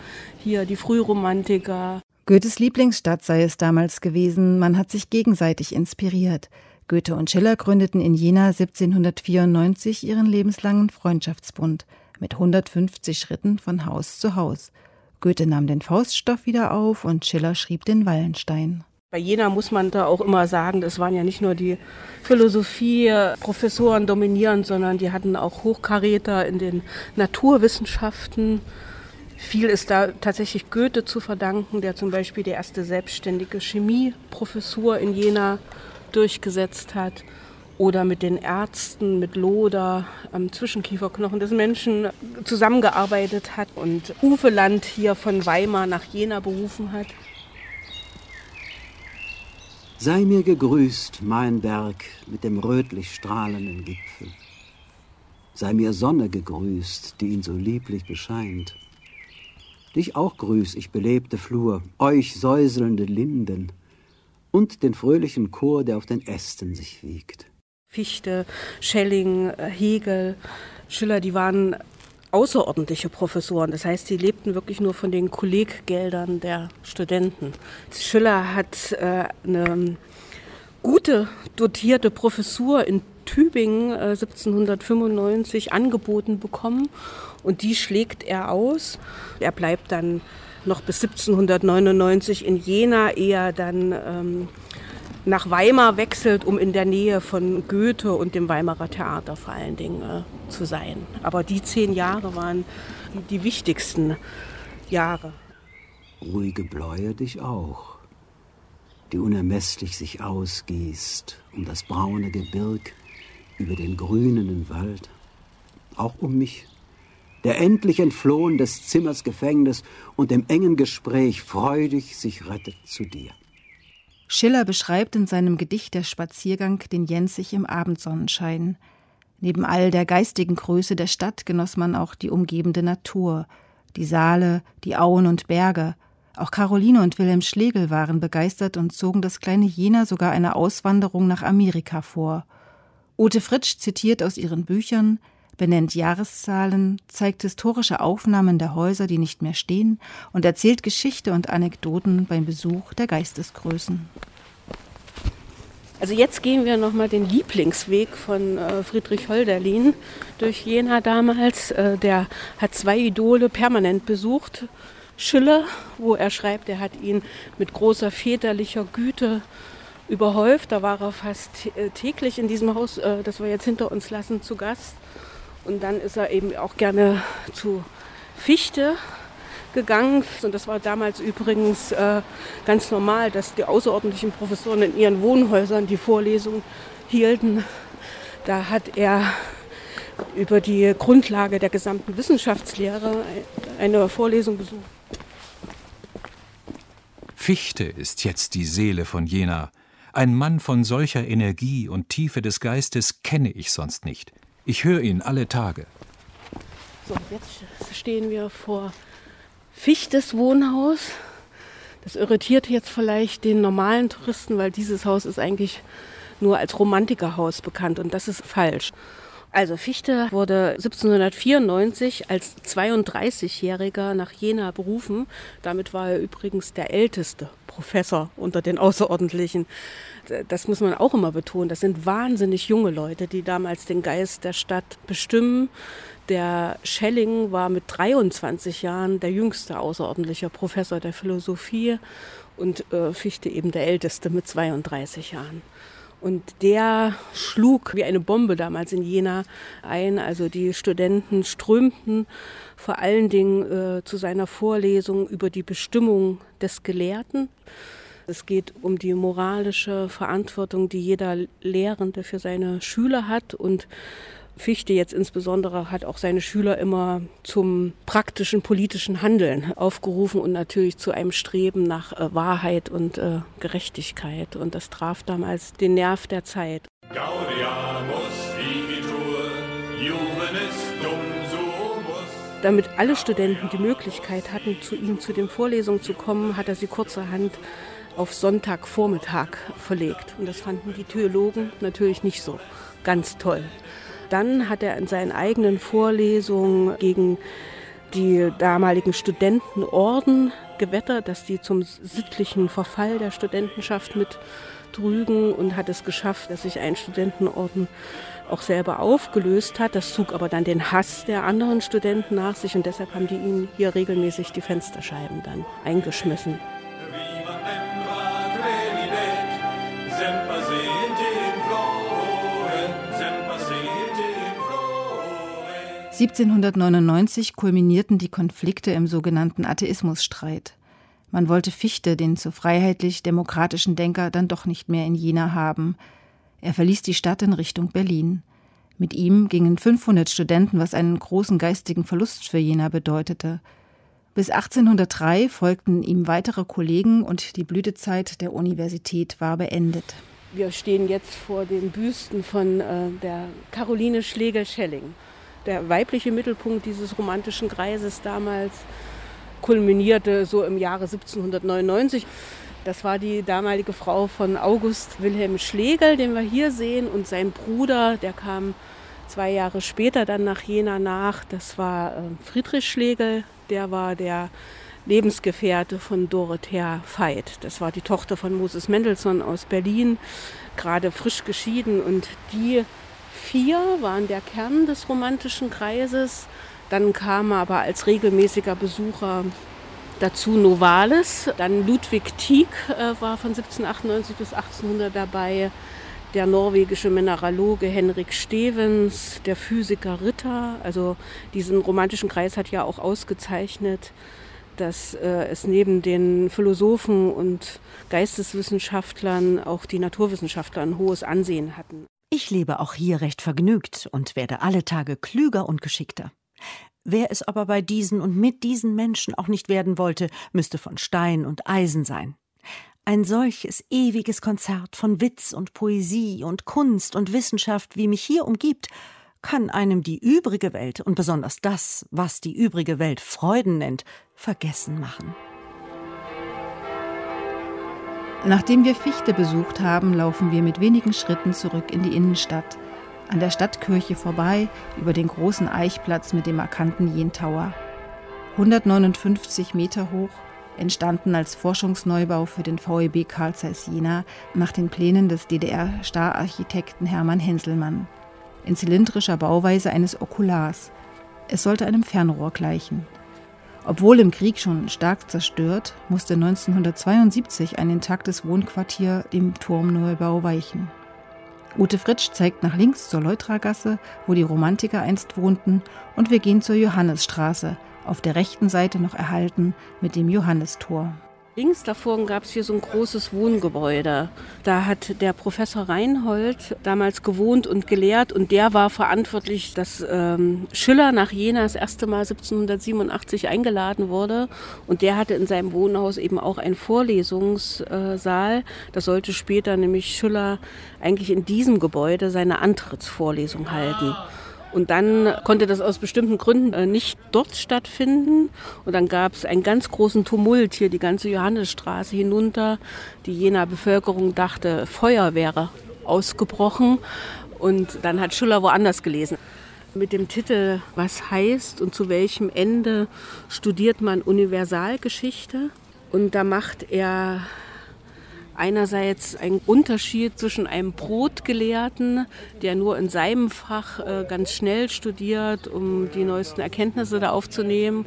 hier die Frühromantiker. Goethes Lieblingsstadt sei es damals gewesen. Man hat sich gegenseitig inspiriert. Goethe und Schiller gründeten in Jena 1794 ihren lebenslangen Freundschaftsbund mit 150 Schritten von Haus zu Haus. Goethe nahm den Fauststoff wieder auf und Schiller schrieb den Wallenstein. Bei Jena muss man da auch immer sagen, das waren ja nicht nur die Philosophie-Professoren dominierend, sondern die hatten auch Hochkaräter in den Naturwissenschaften. Viel ist da tatsächlich Goethe zu verdanken, der zum Beispiel die erste selbstständige Chemieprofessur in Jena durchgesetzt hat oder mit den Ärzten, mit Loder am Zwischenkieferknochen des Menschen zusammengearbeitet hat und Ufeland hier von Weimar nach Jena berufen hat. Sei mir gegrüßt, mein Berg mit dem rötlich strahlenden Gipfel. Sei mir Sonne gegrüßt, die ihn so lieblich bescheint. Dich auch grüß ich belebte Flur, euch säuselnde Linden und den fröhlichen Chor, der auf den Ästen sich wiegt. Fichte, Schelling, äh, Hegel, Schiller, die waren außerordentliche Professoren. Das heißt, die lebten wirklich nur von den Kolleggeldern der Studenten. Schiller hat äh, eine gute dotierte Professur in Tübingen äh, 1795 angeboten bekommen und die schlägt er aus. Er bleibt dann noch bis 1799 in Jena, eher dann ähm, nach Weimar wechselt, um in der Nähe von Goethe und dem Weimarer Theater vor allen Dingen äh, zu sein. Aber die zehn Jahre waren die, die wichtigsten Jahre. Ruhige Bläue dich auch, die unermesslich sich ausgießt um das braune Gebirg, über den grünenden Wald, auch um mich, der endlich entflohen des Zimmers Gefängnis und im engen Gespräch freudig sich rettet zu dir. Schiller beschreibt in seinem Gedicht Der Spaziergang den Jensich im Abendsonnenschein. Neben all der geistigen Größe der Stadt genoss man auch die umgebende Natur, die Saale, die Auen und Berge. Auch Caroline und Wilhelm Schlegel waren begeistert und zogen das kleine Jena sogar eine Auswanderung nach Amerika vor. Ute Fritsch zitiert aus ihren Büchern, benennt Jahreszahlen, zeigt historische Aufnahmen der Häuser, die nicht mehr stehen, und erzählt Geschichte und Anekdoten beim Besuch der Geistesgrößen. Also jetzt gehen wir nochmal den Lieblingsweg von äh, Friedrich Holderlin durch Jena damals. Äh, der hat zwei Idole permanent besucht. Schiller, wo er schreibt, er hat ihn mit großer väterlicher Güte überhäuft. Da war er fast äh, täglich in diesem Haus, das wir jetzt hinter uns lassen, zu Gast. Und dann ist er eben auch gerne zu Fichte gegangen. Und das war damals übrigens äh, ganz normal, dass die außerordentlichen Professoren in ihren Wohnhäusern die Vorlesung hielten. Da hat er über die Grundlage der gesamten Wissenschaftslehre eine Vorlesung besucht. Fichte ist jetzt die Seele von Jena. Ein Mann von solcher Energie und Tiefe des Geistes kenne ich sonst nicht. Ich höre ihn alle Tage. So, jetzt stehen wir vor Fichtes Wohnhaus. Das irritiert jetzt vielleicht den normalen Touristen, weil dieses Haus ist eigentlich nur als Romantikerhaus bekannt und das ist falsch. Also Fichte wurde 1794 als 32-Jähriger nach Jena berufen. Damit war er übrigens der älteste Professor unter den Außerordentlichen. Das muss man auch immer betonen. Das sind wahnsinnig junge Leute, die damals den Geist der Stadt bestimmen. Der Schelling war mit 23 Jahren der jüngste außerordentliche Professor der Philosophie und äh, Fichte eben der älteste mit 32 Jahren. Und der schlug wie eine Bombe damals in Jena ein. Also die Studenten strömten vor allen Dingen äh, zu seiner Vorlesung über die Bestimmung des Gelehrten. Es geht um die moralische Verantwortung, die jeder Lehrende für seine Schüler hat und Fichte jetzt insbesondere hat auch seine Schüler immer zum praktischen politischen Handeln aufgerufen und natürlich zu einem Streben nach äh, Wahrheit und äh, Gerechtigkeit. Und das traf damals den Nerv der Zeit. Damit alle Studenten die Möglichkeit hatten, zu ihm zu den Vorlesungen zu kommen, hat er sie kurzerhand auf Sonntagvormittag verlegt. Und das fanden die Theologen natürlich nicht so ganz toll. Dann hat er in seinen eigenen Vorlesungen gegen die damaligen Studentenorden gewettert, dass die zum sittlichen Verfall der Studentenschaft mit trügen und hat es geschafft, dass sich ein Studentenorden auch selber aufgelöst hat. Das zog aber dann den Hass der anderen Studenten nach sich und deshalb haben die ihm hier regelmäßig die Fensterscheiben dann eingeschmissen. 1799 kulminierten die Konflikte im sogenannten Atheismusstreit. Man wollte Fichte, den zu freiheitlich-demokratischen Denker, dann doch nicht mehr in Jena haben. Er verließ die Stadt in Richtung Berlin. Mit ihm gingen 500 Studenten, was einen großen geistigen Verlust für Jena bedeutete. Bis 1803 folgten ihm weitere Kollegen und die Blütezeit der Universität war beendet. Wir stehen jetzt vor den Büsten von äh, der Caroline Schlegel-Schelling der weibliche Mittelpunkt dieses romantischen Kreises damals kulminierte so im Jahre 1799. Das war die damalige Frau von August Wilhelm Schlegel, den wir hier sehen, und sein Bruder, der kam zwei Jahre später dann nach Jena nach. Das war äh, Friedrich Schlegel, der war der Lebensgefährte von Dorothea Veit. Das war die Tochter von Moses Mendelssohn aus Berlin, gerade frisch geschieden. Und die vier waren der Kern des romantischen Kreises. Dann kam aber als regelmäßiger Besucher dazu Novalis. Dann Ludwig Tieck äh, war von 1798 bis 1800 dabei. Der norwegische Mineraloge Henrik Stevens, der Physiker Ritter. Also diesen romantischen Kreis hat ja auch ausgezeichnet, dass äh, es neben den Philosophen und Geisteswissenschaftlern auch die Naturwissenschaftler ein hohes Ansehen hatten. Ich lebe auch hier recht vergnügt und werde alle Tage klüger und geschickter. Wer es aber bei diesen und mit diesen Menschen auch nicht werden wollte, müsste von Stein und Eisen sein. Ein solches ewiges Konzert von Witz und Poesie und Kunst und Wissenschaft, wie mich hier umgibt, kann einem die übrige Welt und besonders das, was die übrige Welt Freuden nennt, vergessen machen. Nachdem wir Fichte besucht haben, laufen wir mit wenigen Schritten zurück in die Innenstadt. An der Stadtkirche vorbei, über den großen Eichplatz mit dem markanten Jentauer. 159 Meter hoch, entstanden als Forschungsneubau für den VEB Carl Zeiss Jena nach den Plänen des DDR-Stararchitekten Hermann Henselmann. In zylindrischer Bauweise eines Okulars. Es sollte einem Fernrohr gleichen. Obwohl im Krieg schon stark zerstört, musste 1972 ein intaktes Wohnquartier dem Turmneubau weichen. Ute Fritsch zeigt nach links zur Leutragasse, wo die Romantiker einst wohnten, und wir gehen zur Johannesstraße, auf der rechten Seite noch erhalten mit dem Johannistor. Links davor gab es hier so ein großes Wohngebäude. Da hat der Professor Reinhold damals gewohnt und gelehrt und der war verantwortlich, dass ähm, Schiller nach Jena das erste Mal 1787 eingeladen wurde und der hatte in seinem Wohnhaus eben auch einen Vorlesungssaal. Das sollte später nämlich Schiller eigentlich in diesem Gebäude seine Antrittsvorlesung halten. Und dann konnte das aus bestimmten Gründen äh, nicht dort stattfinden. Und dann gab es einen ganz großen Tumult hier, die ganze Johannesstraße hinunter. Die Jener Bevölkerung dachte, Feuer wäre ausgebrochen. Und dann hat Schiller woanders gelesen. Mit dem Titel Was heißt und zu welchem Ende studiert man Universalgeschichte? Und da macht er einerseits ein Unterschied zwischen einem Brotgelehrten, der nur in seinem Fach äh, ganz schnell studiert, um die neuesten Erkenntnisse da aufzunehmen.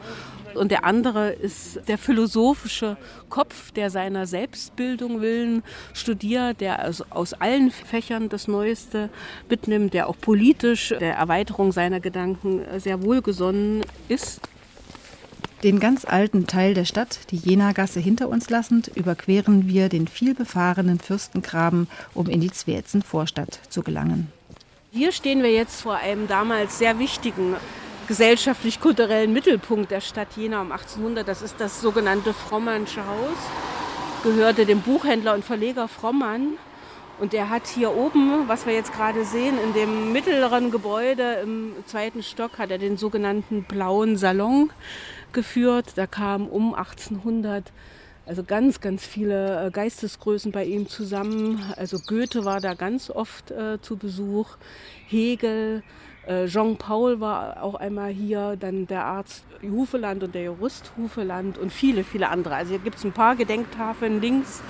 Und der andere ist der philosophische Kopf, der seiner Selbstbildung willen studiert, der also aus allen Fächern das Neueste mitnimmt, der auch politisch der Erweiterung seiner Gedanken äh, sehr wohlgesonnen ist. Den ganz alten Teil der Stadt, die Jenagasse hinter uns lassend, überqueren wir den vielbefahrenen Fürstengraben, um in die Zwärzen Vorstadt zu gelangen. Hier stehen wir jetzt vor einem damals sehr wichtigen gesellschaftlich-kulturellen Mittelpunkt der Stadt Jena um 1800. Das ist das sogenannte Frommannsche Haus. Gehörte dem Buchhändler und Verleger Frommann. Und der hat hier oben, was wir jetzt gerade sehen, in dem mittleren Gebäude im zweiten Stock, hat er den sogenannten Blauen Salon geführt. Da kamen um 1800 also ganz, ganz viele äh, Geistesgrößen bei ihm zusammen. Also Goethe war da ganz oft äh, zu Besuch, Hegel, äh, Jean Paul war auch einmal hier, dann der Arzt Hufeland und der Jurist Hufeland und viele, viele andere. Also hier gibt es ein paar Gedenktafeln links,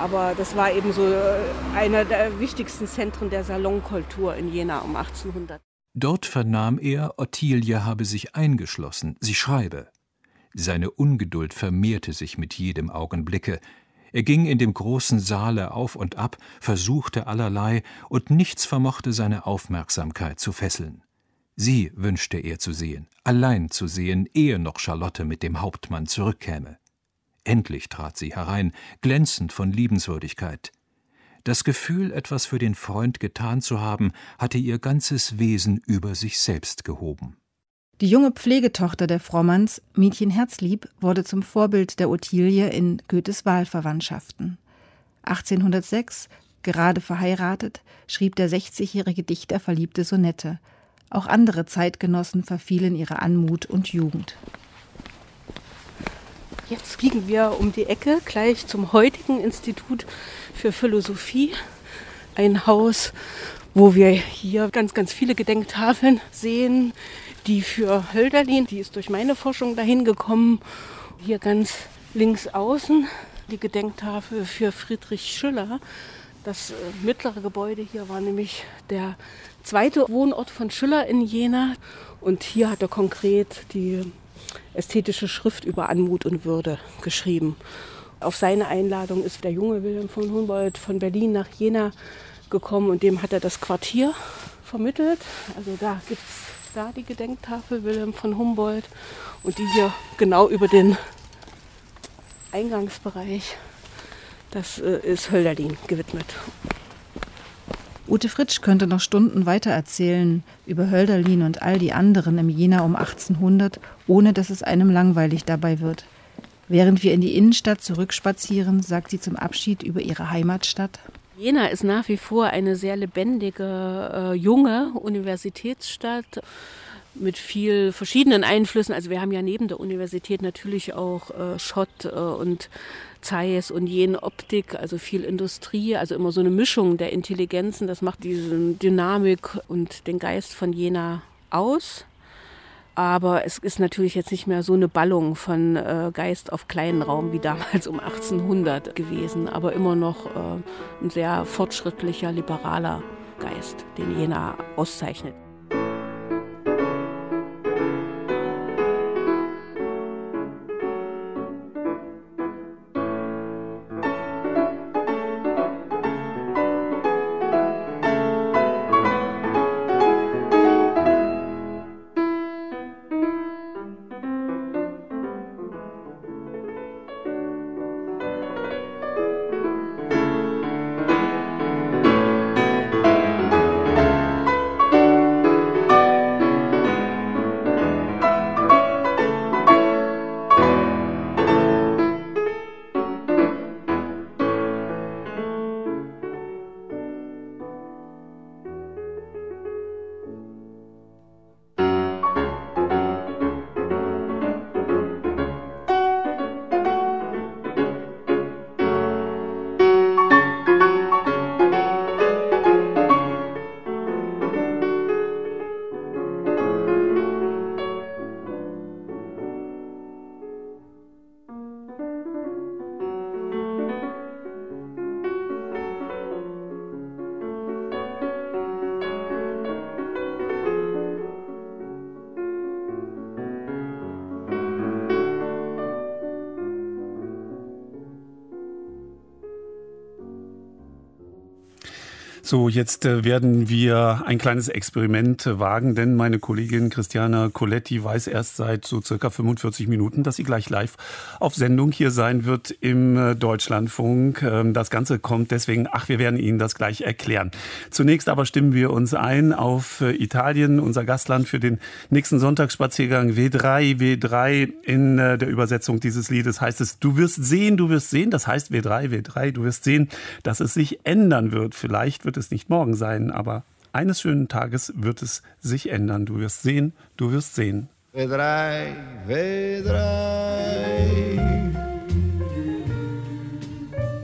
aber das war eben so äh, einer der wichtigsten Zentren der Salonkultur in Jena um 1800. Dort vernahm er, Ottilie habe sich eingeschlossen, sie schreibe. Seine Ungeduld vermehrte sich mit jedem Augenblicke. Er ging in dem großen Saale auf und ab, versuchte allerlei, und nichts vermochte seine Aufmerksamkeit zu fesseln. Sie wünschte er zu sehen, allein zu sehen, ehe noch Charlotte mit dem Hauptmann zurückkäme. Endlich trat sie herein, glänzend von Liebenswürdigkeit. Das Gefühl, etwas für den Freund getan zu haben, hatte ihr ganzes Wesen über sich selbst gehoben. Die junge Pflegetochter der Frommanns, Mietchen Herzlieb, wurde zum Vorbild der Ottilie in Goethes Wahlverwandtschaften. 1806, gerade verheiratet, schrieb der 60-jährige Dichter verliebte Sonette. Auch andere Zeitgenossen verfielen ihre Anmut und Jugend. Jetzt fliegen wir um die Ecke gleich zum heutigen Institut für Philosophie. Ein Haus, wo wir hier ganz, ganz viele Gedenktafeln sehen, die für Hölderlin, die ist durch meine Forschung dahin gekommen. Hier ganz links außen die Gedenktafel für Friedrich Schiller. Das äh, mittlere Gebäude hier war nämlich der zweite Wohnort von Schiller in Jena. Und hier hat er konkret die ästhetische Schrift über Anmut und Würde geschrieben. Auf seine Einladung ist der junge Wilhelm von Humboldt von Berlin nach Jena gekommen und dem hat er das Quartier vermittelt. Also da gibt es da die Gedenktafel Wilhelm von Humboldt und die hier genau über den Eingangsbereich, das äh, ist Hölderlin gewidmet. Ute Fritsch könnte noch Stunden weiter erzählen über Hölderlin und all die anderen im Jena um 1800, ohne dass es einem langweilig dabei wird. Während wir in die Innenstadt zurückspazieren, sagt sie zum Abschied über ihre Heimatstadt. Jena ist nach wie vor eine sehr lebendige, äh, junge Universitätsstadt mit viel verschiedenen Einflüssen. Also wir haben ja neben der Universität natürlich auch äh, Schott äh, und Zeiss und Jen Optik, also viel Industrie, also immer so eine Mischung der Intelligenzen. Das macht diese Dynamik und den Geist von Jena aus. Aber es ist natürlich jetzt nicht mehr so eine Ballung von äh, Geist auf kleinen Raum wie damals um 1800 gewesen, aber immer noch äh, ein sehr fortschrittlicher, liberaler Geist, den Jena auszeichnet. So, jetzt äh, werden wir ein kleines Experiment äh, wagen, denn meine Kollegin Christiana Coletti weiß erst seit so circa 45 Minuten, dass sie gleich live auf Sendung hier sein wird im äh, Deutschlandfunk. Ähm, das Ganze kommt deswegen, ach, wir werden Ihnen das gleich erklären. Zunächst aber stimmen wir uns ein auf Italien, unser Gastland für den nächsten Sonntagsspaziergang W3, W3 in der Übersetzung dieses Liedes heißt es, du wirst sehen, du wirst sehen, das heißt W3, W3, du wirst sehen, dass es sich ändern wird. Vielleicht wird es nicht morgen sein, aber eines schönen Tages wird es sich ändern. Du wirst sehen, du wirst sehen. Vedrai, vedrai,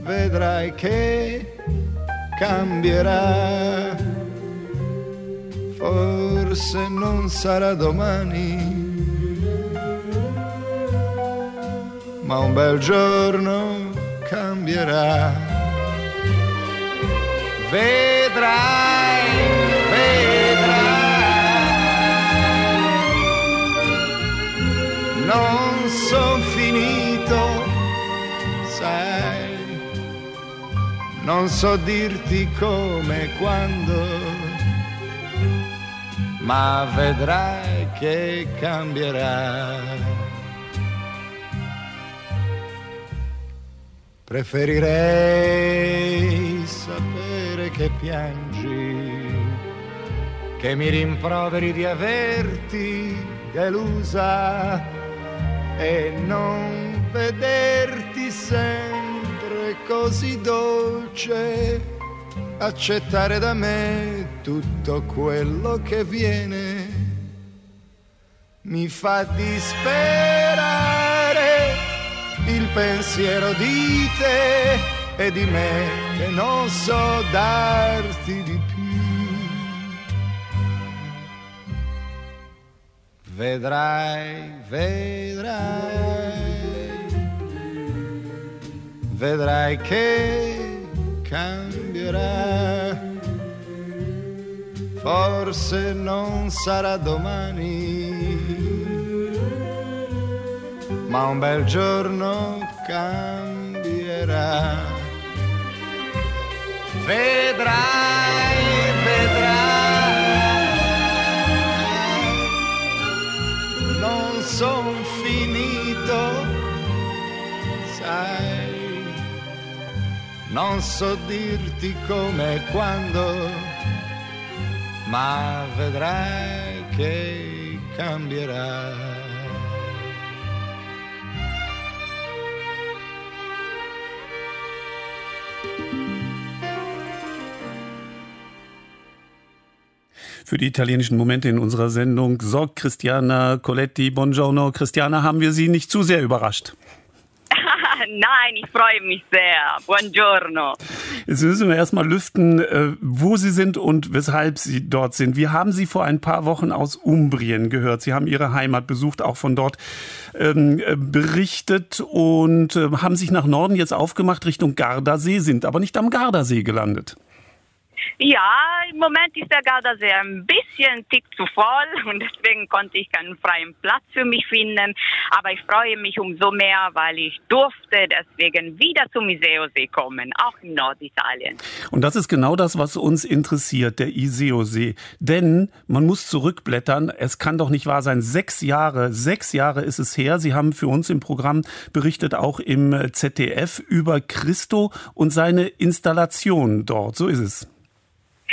vedrai che cambierà. Forse non sarà domani, ma un bel giorno cambierà. Vedrai, vedrai, non son finito, sai, non so dirti come e quando, ma vedrai che cambierà. Preferirei sapere che piangi, che mi rimproveri di averti delusa e non vederti sempre così dolce, accettare da me tutto quello che viene, mi fa disperare il pensiero di te e di me che non so darti di più. Vedrai, vedrai, vedrai che cambierà. Forse non sarà domani ma un bel giorno cambierà. Vedrai, vedrai, non son finito, sai, non so dirti come e quando, ma vedrai che cambierà. Für die italienischen Momente in unserer Sendung sorgt Christiana Coletti. Buongiorno. Christiana, haben wir Sie nicht zu sehr überrascht? Nein, ich freue mich sehr. Buongiorno. Jetzt müssen wir erstmal lüften, äh, wo Sie sind und weshalb Sie dort sind. Wir haben Sie vor ein paar Wochen aus Umbrien gehört. Sie haben Ihre Heimat besucht, auch von dort ähm, äh, berichtet und äh, haben sich nach Norden jetzt aufgemacht Richtung Gardasee, sind aber nicht am Gardasee gelandet. Ja, im Moment ist der Gardasee ein bisschen tick zu voll und deswegen konnte ich keinen freien Platz für mich finden. Aber ich freue mich umso mehr, weil ich durfte deswegen wieder zum Iseosee kommen, auch in Norditalien. Und das ist genau das, was uns interessiert, der Iseosee. Denn man muss zurückblättern, es kann doch nicht wahr sein, sechs Jahre, sechs Jahre ist es her. Sie haben für uns im Programm berichtet, auch im ZDF, über Christo und seine Installation dort. So ist es.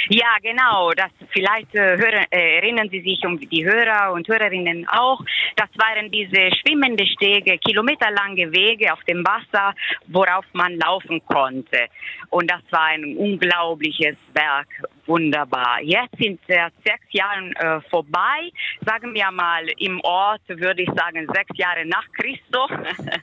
Ja, genau. Das vielleicht äh, hören, äh, erinnern Sie sich um die Hörer und Hörerinnen auch. Das waren diese schwimmende Stege, kilometerlange Wege auf dem Wasser, worauf man laufen konnte. Und das war ein unglaubliches Werk, wunderbar. Jetzt sind seit sechs Jahren äh, vorbei. Sagen wir mal im Ort würde ich sagen sechs Jahre nach Christus.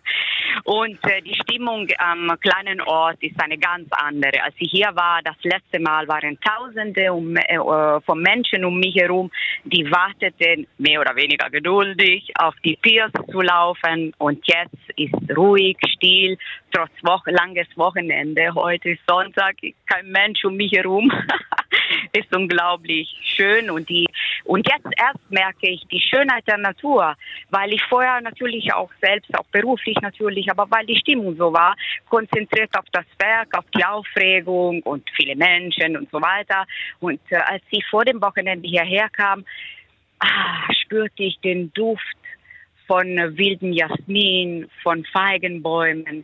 Und äh, die Stimmung am kleinen Ort ist eine ganz andere. Als ich hier war, das letzte Mal waren Tausende um, äh, von Menschen um mich herum, die warteten mehr oder weniger geduldig auf die Piers zu laufen. Und jetzt ist ruhig, still, trotz Wo langes Wochenende. Heute ist Sonntag, kein Mensch um mich herum. ist unglaublich schön und die und jetzt erst merke ich die Schönheit der Natur, weil ich vorher natürlich auch selbst, auch beruflich natürlich, aber weil die Stimmung so war, konzentriert auf das Werk, auf die Aufregung und viele Menschen und so weiter. Und äh, als ich vor dem Wochenende hierher kam, ah, spürte ich den Duft von äh, wilden Jasmin, von Feigenbäumen.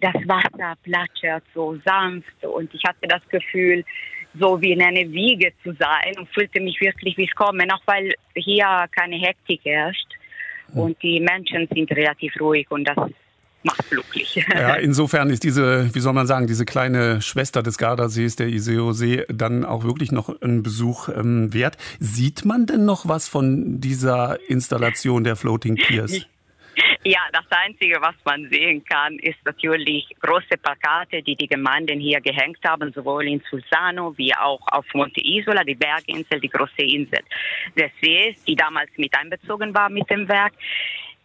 Das Wasser plätschert so sanft und ich hatte das Gefühl, so wie in einer Wiege zu sein und fühlte mich wirklich willkommen, auch weil hier keine Hektik herrscht und die Menschen sind relativ ruhig und das macht glücklich. Ja, insofern ist diese, wie soll man sagen, diese kleine Schwester des Gardasees, der Iseo-See, dann auch wirklich noch ein Besuch ähm, wert. Sieht man denn noch was von dieser Installation der Floating Piers? Ja, das Einzige, was man sehen kann, ist natürlich große Plakate, die die Gemeinden hier gehängt haben, sowohl in Sulzano wie auch auf Monte Isola, die Berginsel, die große Insel des Sees, die damals mit einbezogen war mit dem Werk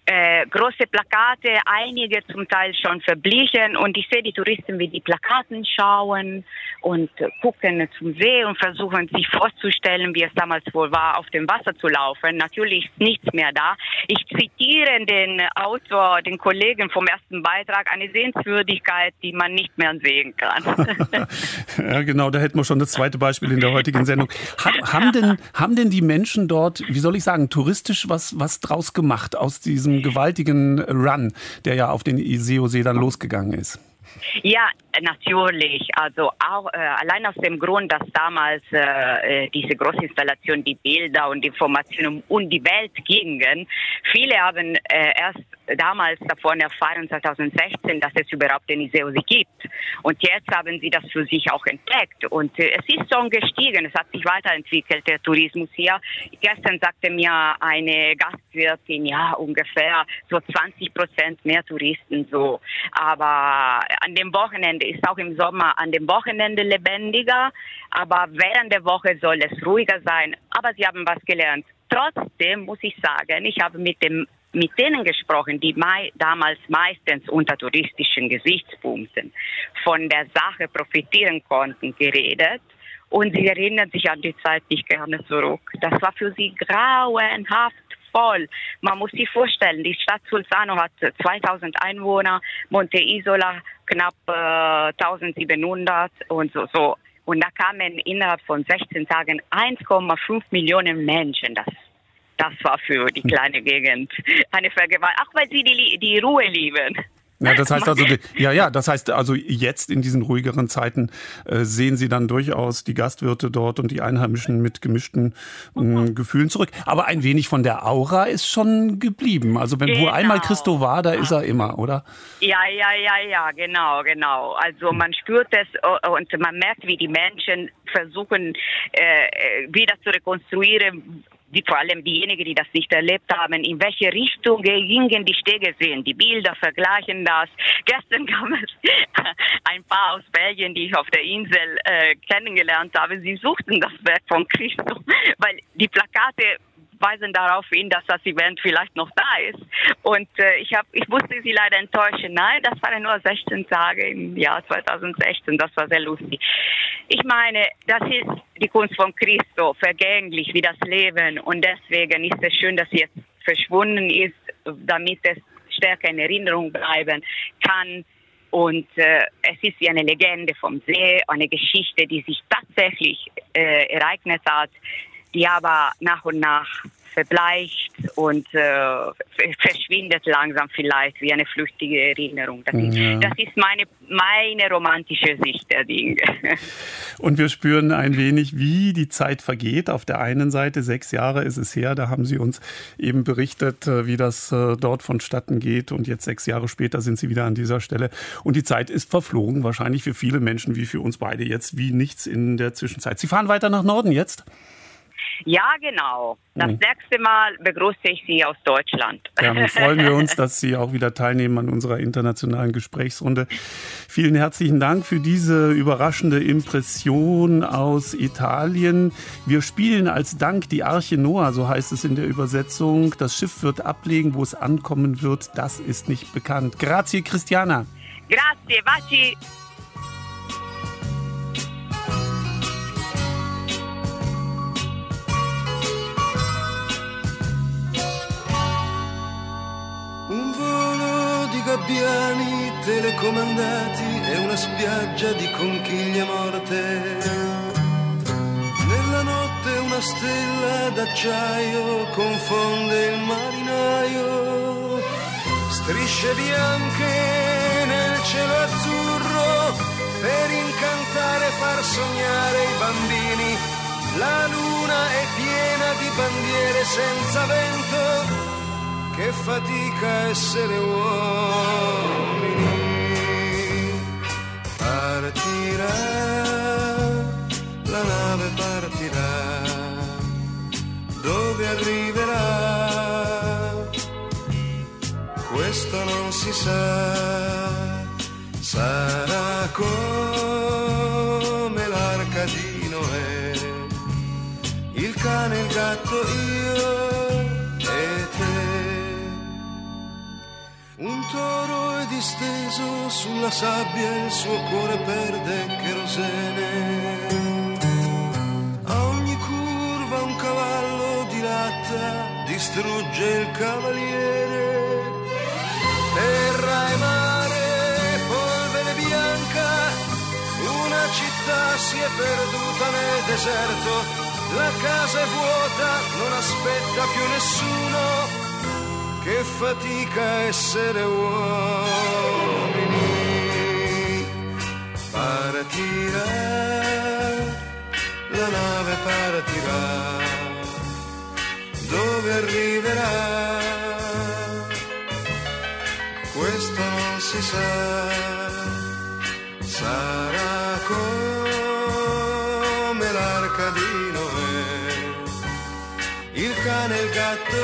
äh, große Plakate, einige zum Teil schon verblichen und ich sehe die Touristen, wie die Plakaten schauen und gucken zum See und versuchen sich vorzustellen, wie es damals wohl war, auf dem Wasser zu laufen. Natürlich ist nichts mehr da. Ich zitiere den Autor, den Kollegen vom ersten Beitrag, eine Sehenswürdigkeit, die man nicht mehr sehen kann. ja, genau, da hätten wir schon das zweite Beispiel in der heutigen Sendung. Haben, haben, denn, haben denn die Menschen dort, wie soll ich sagen, touristisch was, was draus gemacht aus diesem gewaltigen Run, der ja auf den Iseo-See dann losgegangen ist? Ja, natürlich. Also auch äh, allein aus dem Grund, dass damals äh, diese Großinstallation, die Bilder und Informationen um die Welt gingen. Viele haben äh, erst damals davon erfahren, 2016, dass es überhaupt den Iseosee gibt. Und jetzt haben sie das für sich auch entdeckt. Und äh, es ist schon gestiegen, es hat sich weiterentwickelt, der Tourismus hier. Gestern sagte mir eine Gastwirtin, ja, ungefähr so 20 Prozent mehr Touristen so. Aber an dem Wochenende ist auch im Sommer an dem Wochenende lebendiger, aber während der Woche soll es ruhiger sein. Aber sie haben was gelernt. Trotzdem muss ich sagen, ich habe mit dem mit denen gesprochen, die mei damals meistens unter touristischen Gesichtspunkten von der Sache profitieren konnten, geredet. Und sie erinnern sich an die Zeit nicht gerne zurück. Das war für sie grauenhaft voll. Man muss sich vorstellen, die Stadt Sulzano hat 2000 Einwohner, Monte Isola knapp äh, 1700 und so, so. Und da kamen innerhalb von 16 Tagen 1,5 Millionen Menschen. Das, das war für die kleine Gegend eine Vergewaltigung, auch weil sie die, die Ruhe lieben. Ja, das heißt also, ja, ja, das heißt also jetzt in diesen ruhigeren Zeiten äh, sehen Sie dann durchaus die Gastwirte dort und die Einheimischen mit gemischten äh, Gefühlen zurück. Aber ein wenig von der Aura ist schon geblieben. Also wenn wo einmal Christo war, da ist er immer, oder? Ja, ja, ja, ja, genau, genau. Also man spürt es äh, und man merkt, wie die Menschen versuchen, äh, wieder zu rekonstruieren, die, vor allem diejenigen, die das nicht erlebt haben, in welche Richtung gingen die Stege sehen. Die Bilder vergleichen das. Gestern kam es ein paar aus Belgien, die ich auf der Insel äh, kennengelernt habe. Sie suchten das Werk von Christo, weil die Plakate weisen darauf hin, dass das Event vielleicht noch da ist. Und äh, ich habe, ich musste sie leider enttäuschen. Nein, das waren nur 16 Tage im Jahr 2016. Das war sehr lustig. Ich meine, das ist die Kunst von Christo, vergänglich wie das Leben. Und deswegen ist es schön, dass sie jetzt verschwunden ist, damit es stärker in Erinnerung bleiben kann. Und äh, es ist wie eine Legende vom See, eine Geschichte, die sich tatsächlich äh, ereignet hat, die aber nach und nach verbleicht und äh, verschwindet langsam vielleicht wie eine flüchtige Erinnerung. Das, ist, Ja. das ist meine, meine romantische Sicht der Dinge. Und wir spüren ein wenig, wie die Zeit vergeht. Auf der einen Seite, sechs Jahre ist es her, da haben Sie uns eben berichtet, äh, wie das äh, dort vonstatten geht. Und jetzt sechs Jahre später sind Sie wieder an dieser Stelle. Und die Zeit ist verflogen, wahrscheinlich für viele Menschen wie für uns beide jetzt, wie nichts in der Zwischenzeit. Sie fahren weiter nach Norden jetzt? Ja, genau. Das Mhm. nächste Mal begrüße ich Sie aus Deutschland. Dann freuen wir uns, dass Sie auch wieder teilnehmen an unserer internationalen Gesprächsrunde. Vielen herzlichen Dank für diese überraschende Impression aus Italien. Wir spielen als Dank die Arche Noah, so heißt es in der Übersetzung. Das Schiff wird ablegen, wo es ankommen wird, das ist nicht bekannt. Grazie, Christiana. Grazie, baci. Gabbiani telecomandati e una spiaggia di conchiglie morte. Nella notte una stella d'acciaio confonde il marinaio. Strisce bianche nel cielo azzurro per incantare e far sognare i bambini. La luna è piena di bandiere senza vento che fatica essere uomini. Partirà, la nave partirà, dove arriverà? Questo non si sa, sarà come l'arca di Noè, il cane, il gatto, io Un toro è disteso sulla sabbia, il suo cuore perde kerosene. A ogni curva un cavallo dilatta, distrugge il cavaliere. Terra e mare, polvere bianca, una città si è perduta nel deserto. La casa è vuota, non aspetta più nessuno che fatica essere uomini. Partirà, la nave partirà, dove arriverà? Questo non si sa, sarà come l'arca di Noè, il cane, il gatto,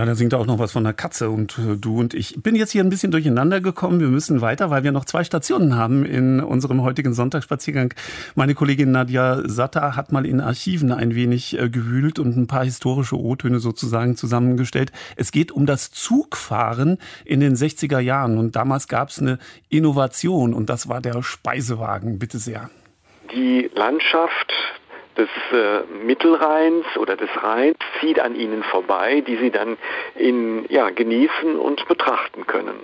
Ja, da singt er auch noch was von der Katze und äh, du und ich. Ich bin jetzt hier ein bisschen durcheinander gekommen. Wir müssen weiter, weil wir noch zwei Stationen haben in unserem heutigen Sonntagsspaziergang. Meine Kollegin Nadja Satter hat mal in Archiven ein wenig äh, gewühlt und ein paar historische O-Töne sozusagen zusammengestellt. Es geht um das Zugfahren in den 60er Jahren und damals gab es eine Innovation und das war der Speisewagen. Bitte sehr. Die Landschaft des äh, Mittelrheins oder des Rheins zieht an ihnen vorbei, die sie dann in, ja, genießen und betrachten können.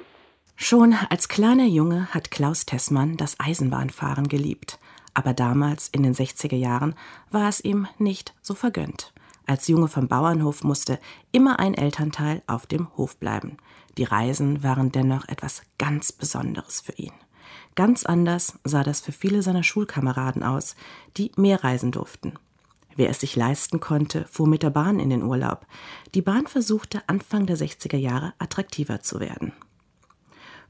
Schon als kleiner Junge hat Klaus Tessmann das Eisenbahnfahren geliebt. Aber damals, in den 60er Jahren, war es ihm nicht so vergönnt. Als Junge vom Bauernhof musste immer ein Elternteil auf dem Hof bleiben. Die Reisen waren dennoch etwas ganz Besonderes für ihn. Ganz anders sah das für viele seiner Schulkameraden aus, die mehr reisen durften. Wer es sich leisten konnte, fuhr mit der Bahn in den Urlaub. Die Bahn versuchte Anfang der 60er Jahre attraktiver zu werden.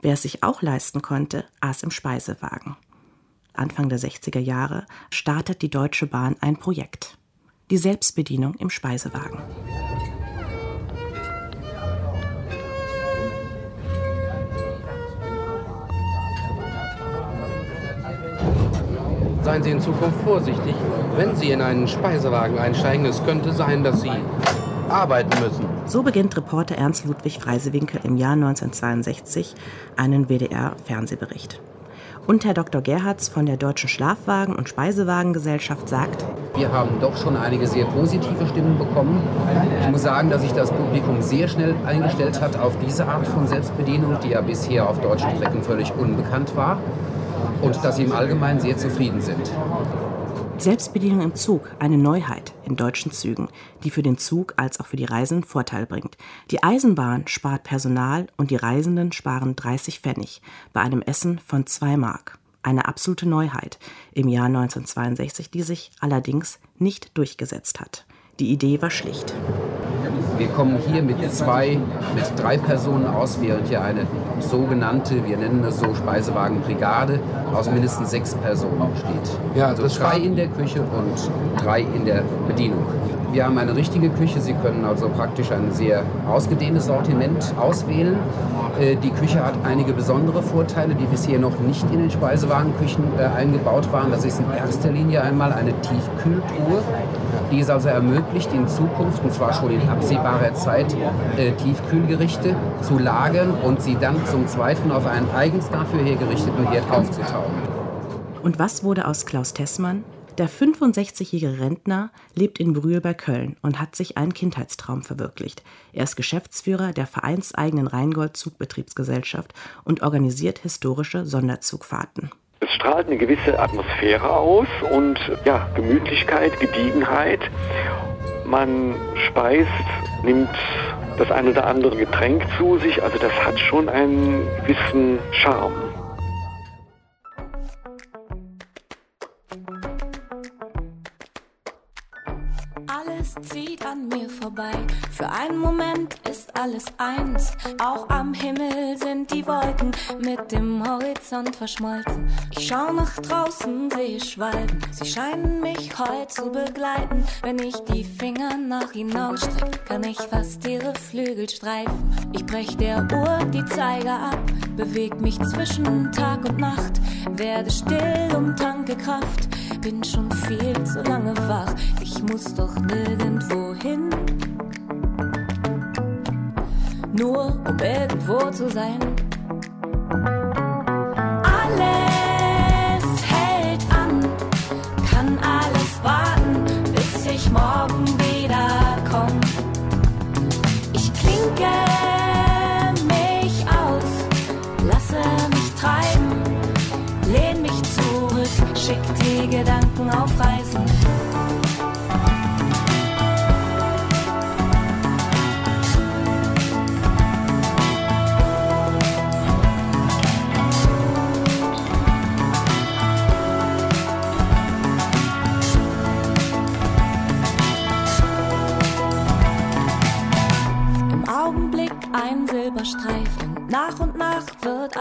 Wer es sich auch leisten konnte, aß im Speisewagen. Anfang der 60er Jahre startet die Deutsche Bahn ein Projekt. Die Selbstbedienung im Speisewagen. Seien Sie in Zukunft vorsichtig, wenn Sie in einen Speisewagen einsteigen. Es könnte sein, dass Sie arbeiten müssen. So beginnt Reporter Ernst Ludwig Freisewinkel im Jahr 1962 einen WDR-Fernsehbericht. Und Herr Dr. Gerhards von der Deutschen Schlafwagen- und Speisewagengesellschaft sagt, Wir haben doch schon einige sehr positive Stimmen bekommen. Ich muss sagen, dass sich das Publikum sehr schnell eingestellt hat auf diese Art von Selbstbedienung, die ja bisher auf deutschen Strecken völlig unbekannt war. Und dass sie im Allgemeinen sehr zufrieden sind. Selbstbedienung im Zug, eine Neuheit in deutschen Zügen, die für den Zug als auch für die Reisenden Vorteil bringt. Die Eisenbahn spart Personal und die Reisenden sparen 30 Pfennig bei einem Essen von 2 Mark. Eine absolute Neuheit im Jahr 1962, die sich allerdings nicht durchgesetzt hat. Die Idee war schlicht. Wir kommen hier mit zwei, mit drei Personen aus, während hier eine sogenannte, wir nennen es so Speisewagenbrigade, aus mindestens sechs Personen besteht. Ja, also das zwei war- in der Küche und drei in der Bedienung. Wir haben eine richtige Küche. Sie können also praktisch ein sehr ausgedehntes Sortiment auswählen. Äh, Die Küche hat einige besondere Vorteile, die bisher noch nicht in den Speisewagenküchen äh, eingebaut waren. Das ist in erster Linie einmal eine Tiefkühltruhe, die es also ermöglicht, in Zukunft, und zwar schon in absehbarer Zeit, äh, Tiefkühlgerichte zu lagern und sie dann zum Zweiten auf einen eigens dafür hergerichteten Herd aufzutauen. Und was wurde aus Klaus Tessmann? Der 65-jährige Rentner lebt in Brühl bei Köln und hat sich einen Kindheitstraum verwirklicht. Er ist Geschäftsführer der vereinseigenen Rheingold Zugbetriebsgesellschaft und organisiert historische Sonderzugfahrten. Es strahlt eine gewisse Atmosphäre aus und ja, Gemütlichkeit, Gediegenheit. Man speist, nimmt das ein oder andere Getränk zu sich, also das hat schon einen gewissen Charme. An mir vorbei. Für einen Moment ist alles eins. Auch am Himmel sind die Wolken mit dem Horizont verschmolzen. Ich schau nach draußen, sehe Schwalben. Sie scheinen mich heute zu begleiten. Wenn ich die Finger nach ihnen ausstrecke, kann ich fast ihre Flügel streifen. Ich brech der Uhr die Zeiger ab, beweg mich zwischen Tag und Nacht, werde still und tanke Kraft. Bin schon viel zu lange wach, ich muss doch nirgendwo Nur um irgendwo zu sein. Alles hält an, kann alles warten, bis ich morgen wiederkomm. Ich klinke mich aus, lasse mich treiben, lehn mich zurück, schick die Gedanken auf Reisen.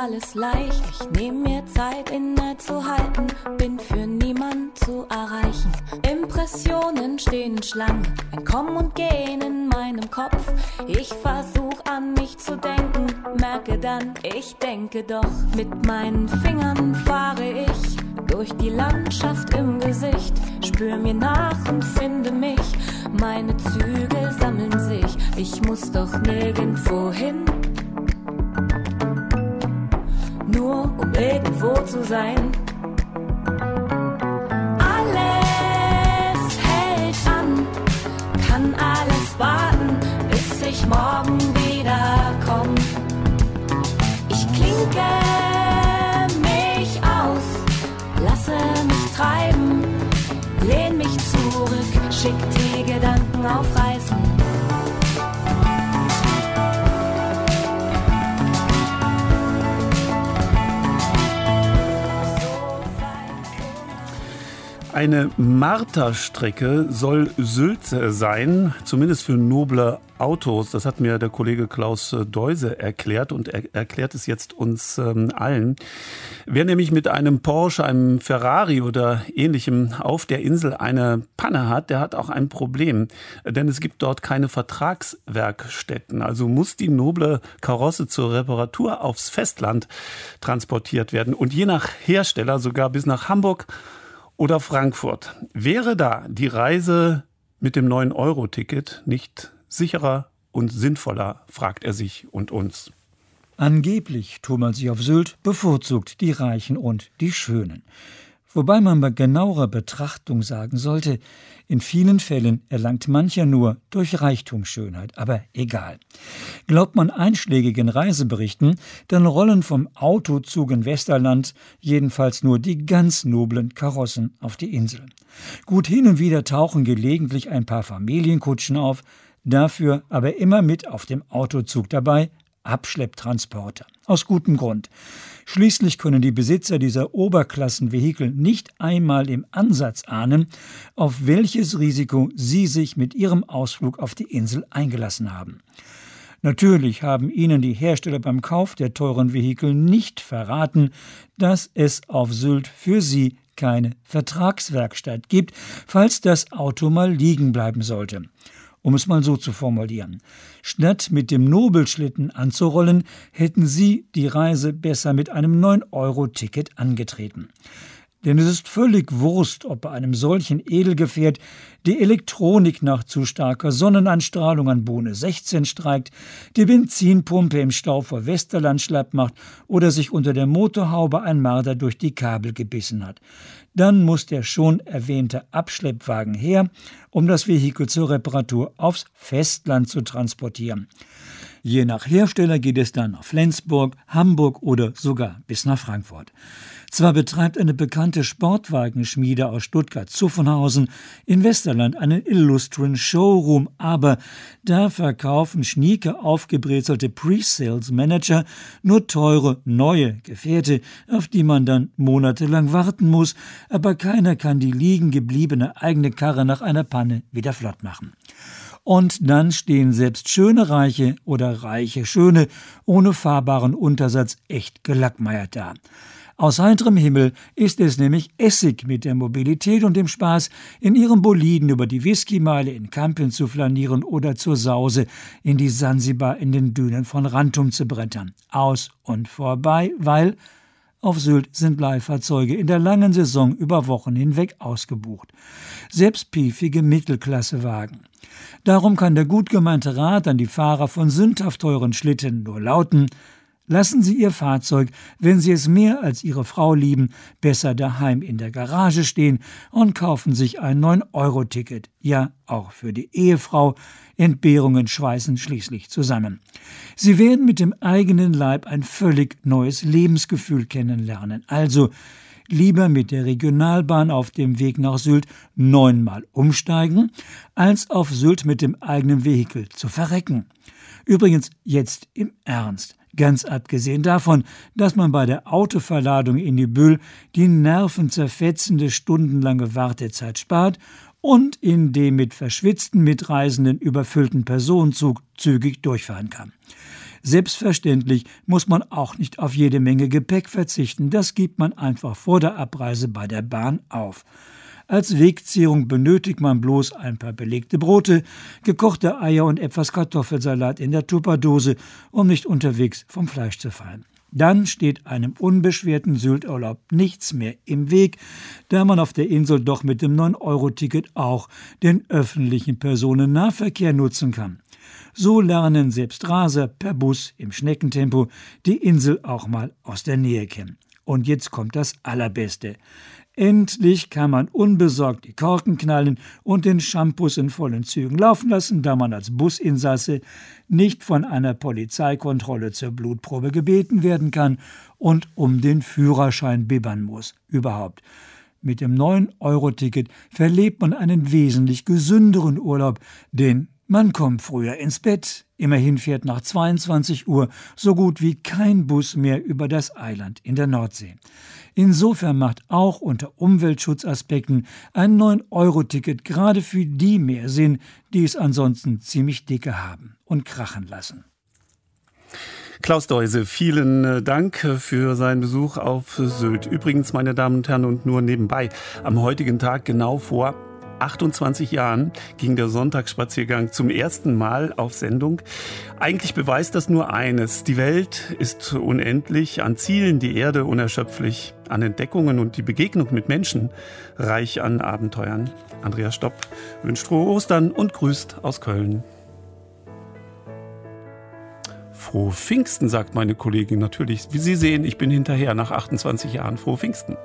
Alles leicht. Ich nehm mir Zeit, innezuhalten, bin für niemand zu erreichen. Impressionen stehen in Schlange, ein Kommen und Gehen in meinem Kopf. Ich versuch an mich zu denken, merke dann, ich denke doch. Mit meinen Fingern fahre ich durch die Landschaft im Gesicht, spür mir nach und finde mich. Meine Züge sammeln sich, ich muss doch nirgendwo hin. Nur um irgendwo zu sein. Alles hält an, kann alles warten, bis ich morgen wieder komm. Ich klinke mich aus, lasse mich treiben, lehn mich zurück, schick die Gedanken auf Reisen. Eine Marterstrecke soll Sylt sein, zumindest für noble Autos. Das hat mir der Kollege Klaus Deuse erklärt und er erklärt es jetzt uns ähm, allen. Wer nämlich mit einem Porsche, einem Ferrari oder ähnlichem auf der Insel eine Panne hat, der hat auch ein Problem. Denn es gibt dort keine Vertragswerkstätten. Also muss die noble Karosse zur Reparatur aufs Festland transportiert werden und je nach Hersteller sogar bis nach Hamburg oder Frankfurt. Wäre da die Reise mit dem 9-Euro-Ticket nicht sicherer und sinnvoller, fragt er sich und uns. Angeblich tut man sich auf Sylt bevorzugt die Reichen und die Schönen. Wobei man bei genauerer Betrachtung sagen sollte, in vielen Fällen erlangt mancher nur durch Reichtum Schönheit, aber egal. Glaubt man einschlägigen Reiseberichten, dann rollen vom Autozug in Westerland jedenfalls nur die ganz noblen Karossen auf die Insel. Gut hin und wieder tauchen gelegentlich ein paar Familienkutschen auf, dafür aber immer mit auf dem Autozug dabei Abschlepptransporter. Aus gutem Grund. Schließlich können die Besitzer dieser Oberklassenvehikel nicht einmal im Ansatz ahnen, auf welches Risiko sie sich mit ihrem Ausflug auf die Insel eingelassen haben. Natürlich haben ihnen die Hersteller beim Kauf der teuren Vehikel nicht verraten, dass es auf Sylt für sie keine Vertragswerkstatt gibt, falls das Auto mal liegen bleiben sollte um es mal so zu formulieren. Statt mit dem Nobelschlitten anzurollen, hätten Sie die Reise besser mit einem 9-Euro-Ticket angetreten. Denn es ist völlig Wurst, ob bei einem solchen Edelgefährt die Elektronik nach zu starker Sonnenanstrahlung an Bohne 16 streikt, die Benzinpumpe im Stau vor Westerland schlapp macht oder sich unter der Motorhaube ein Marder durch die Kabel gebissen hat. Dann muss der schon erwähnte Abschleppwagen her, um das Vehikel zur Reparatur aufs Festland zu transportieren. Je nach Hersteller geht es dann nach Flensburg, Hamburg oder sogar bis nach Frankfurt. Zwar betreibt eine bekannte Sportwagenschmiede aus Stuttgart-Zuffenhausen in Westerland einen illustren Showroom, aber da verkaufen schnieke aufgebrezelte Pre-Sales-Manager nur teure, neue Gefährte, auf die man dann monatelang warten muss, aber keiner kann die liegen gebliebene eigene Karre nach einer Panne wieder flott machen. Und dann stehen selbst schöne Reiche oder reiche Schöne ohne fahrbaren Untersatz echt gelackmeiert da. Aus heiterem Himmel ist es nämlich Essig mit der Mobilität und dem Spaß, in ihrem Boliden über die Whiskymeile in Kampeln zu flanieren oder zur Sause in die Sansibar in den Dünen von Rantum zu brettern. Aus und vorbei, weil auf Sylt sind Leihfahrzeuge in der langen Saison über Wochen hinweg ausgebucht. Selbst piefige Mittelklassewagen. Darum kann der gut gemeinte Rat an die Fahrer von sündhaft teuren Schlitten nur lauten, Lassen Sie Ihr Fahrzeug, wenn Sie es mehr als Ihre Frau lieben, besser daheim in der Garage stehen und kaufen sich ein 9-Euro-Ticket. Ja, auch für die Ehefrau. Entbehrungen schweißen schließlich zusammen. Sie werden mit dem eigenen Leib ein völlig neues Lebensgefühl kennenlernen. Also lieber mit der Regionalbahn auf dem Weg nach Sylt neunmal umsteigen, als auf Sylt mit dem eigenen Vehikel zu verrecken. Übrigens jetzt im Ernst. Ganz abgesehen davon, dass man bei der Autoverladung in die Büll die nervenzerfetzende stundenlange Wartezeit spart und in dem mit verschwitzten Mitreisenden überfüllten Personenzug zügig durchfahren kann. Selbstverständlich muss man auch nicht auf jede Menge Gepäck verzichten. Das gibt man einfach vor der Abreise bei der Bahn auf. Als Wegzehrung benötigt man bloß ein paar belegte Brote, gekochte Eier und etwas Kartoffelsalat in der Tupperdose, um nicht unterwegs vom Fleisch zu fallen. Dann steht einem unbeschwerten Sylturlaub nichts mehr im Weg, da man auf der Insel doch mit dem 9-Euro-Ticket auch den öffentlichen Personennahverkehr nutzen kann. So lernen selbst Raser per Bus im Schneckentempo die Insel auch mal aus der Nähe kennen. Und jetzt kommt das Allerbeste. Endlich kann man unbesorgt die Korken knallen und den Shampoos in vollen Zügen laufen lassen, da man als Businsasse nicht von einer Polizeikontrolle zur Blutprobe gebeten werden kann und um den Führerschein bibbern muss. Überhaupt. Mit dem 9-Euro-Ticket verlebt man einen wesentlich gesünderen Urlaub, denn man kommt früher ins Bett. Immerhin fährt nach 22 Uhr so gut wie kein Bus mehr über das Eiland in der Nordsee. Insofern macht auch unter Umweltschutzaspekten ein 9-Euro-Ticket gerade für die mehr Sinn, die es ansonsten ziemlich dicke haben und krachen lassen. Klaus Deuse, vielen äh, Dank für seinen Besuch auf Sylt. Übrigens, meine Damen und Herren, und nur nebenbei, am heutigen Tag genau vor 28 Jahren ging der Sonntagsspaziergang zum ersten Mal auf Sendung. Eigentlich beweist das nur eines. Die Welt ist unendlich, an Zielen die Erde unerschöpflich, an Entdeckungen und die Begegnung mit Menschen reich an Abenteuern. Andreas Stopp wünscht frohe Ostern und grüßt aus Köln. Frohe Pfingsten, sagt meine Kollegin natürlich. Wie Sie sehen, ich bin hinterher nach 28 Jahren. Frohe Pfingsten.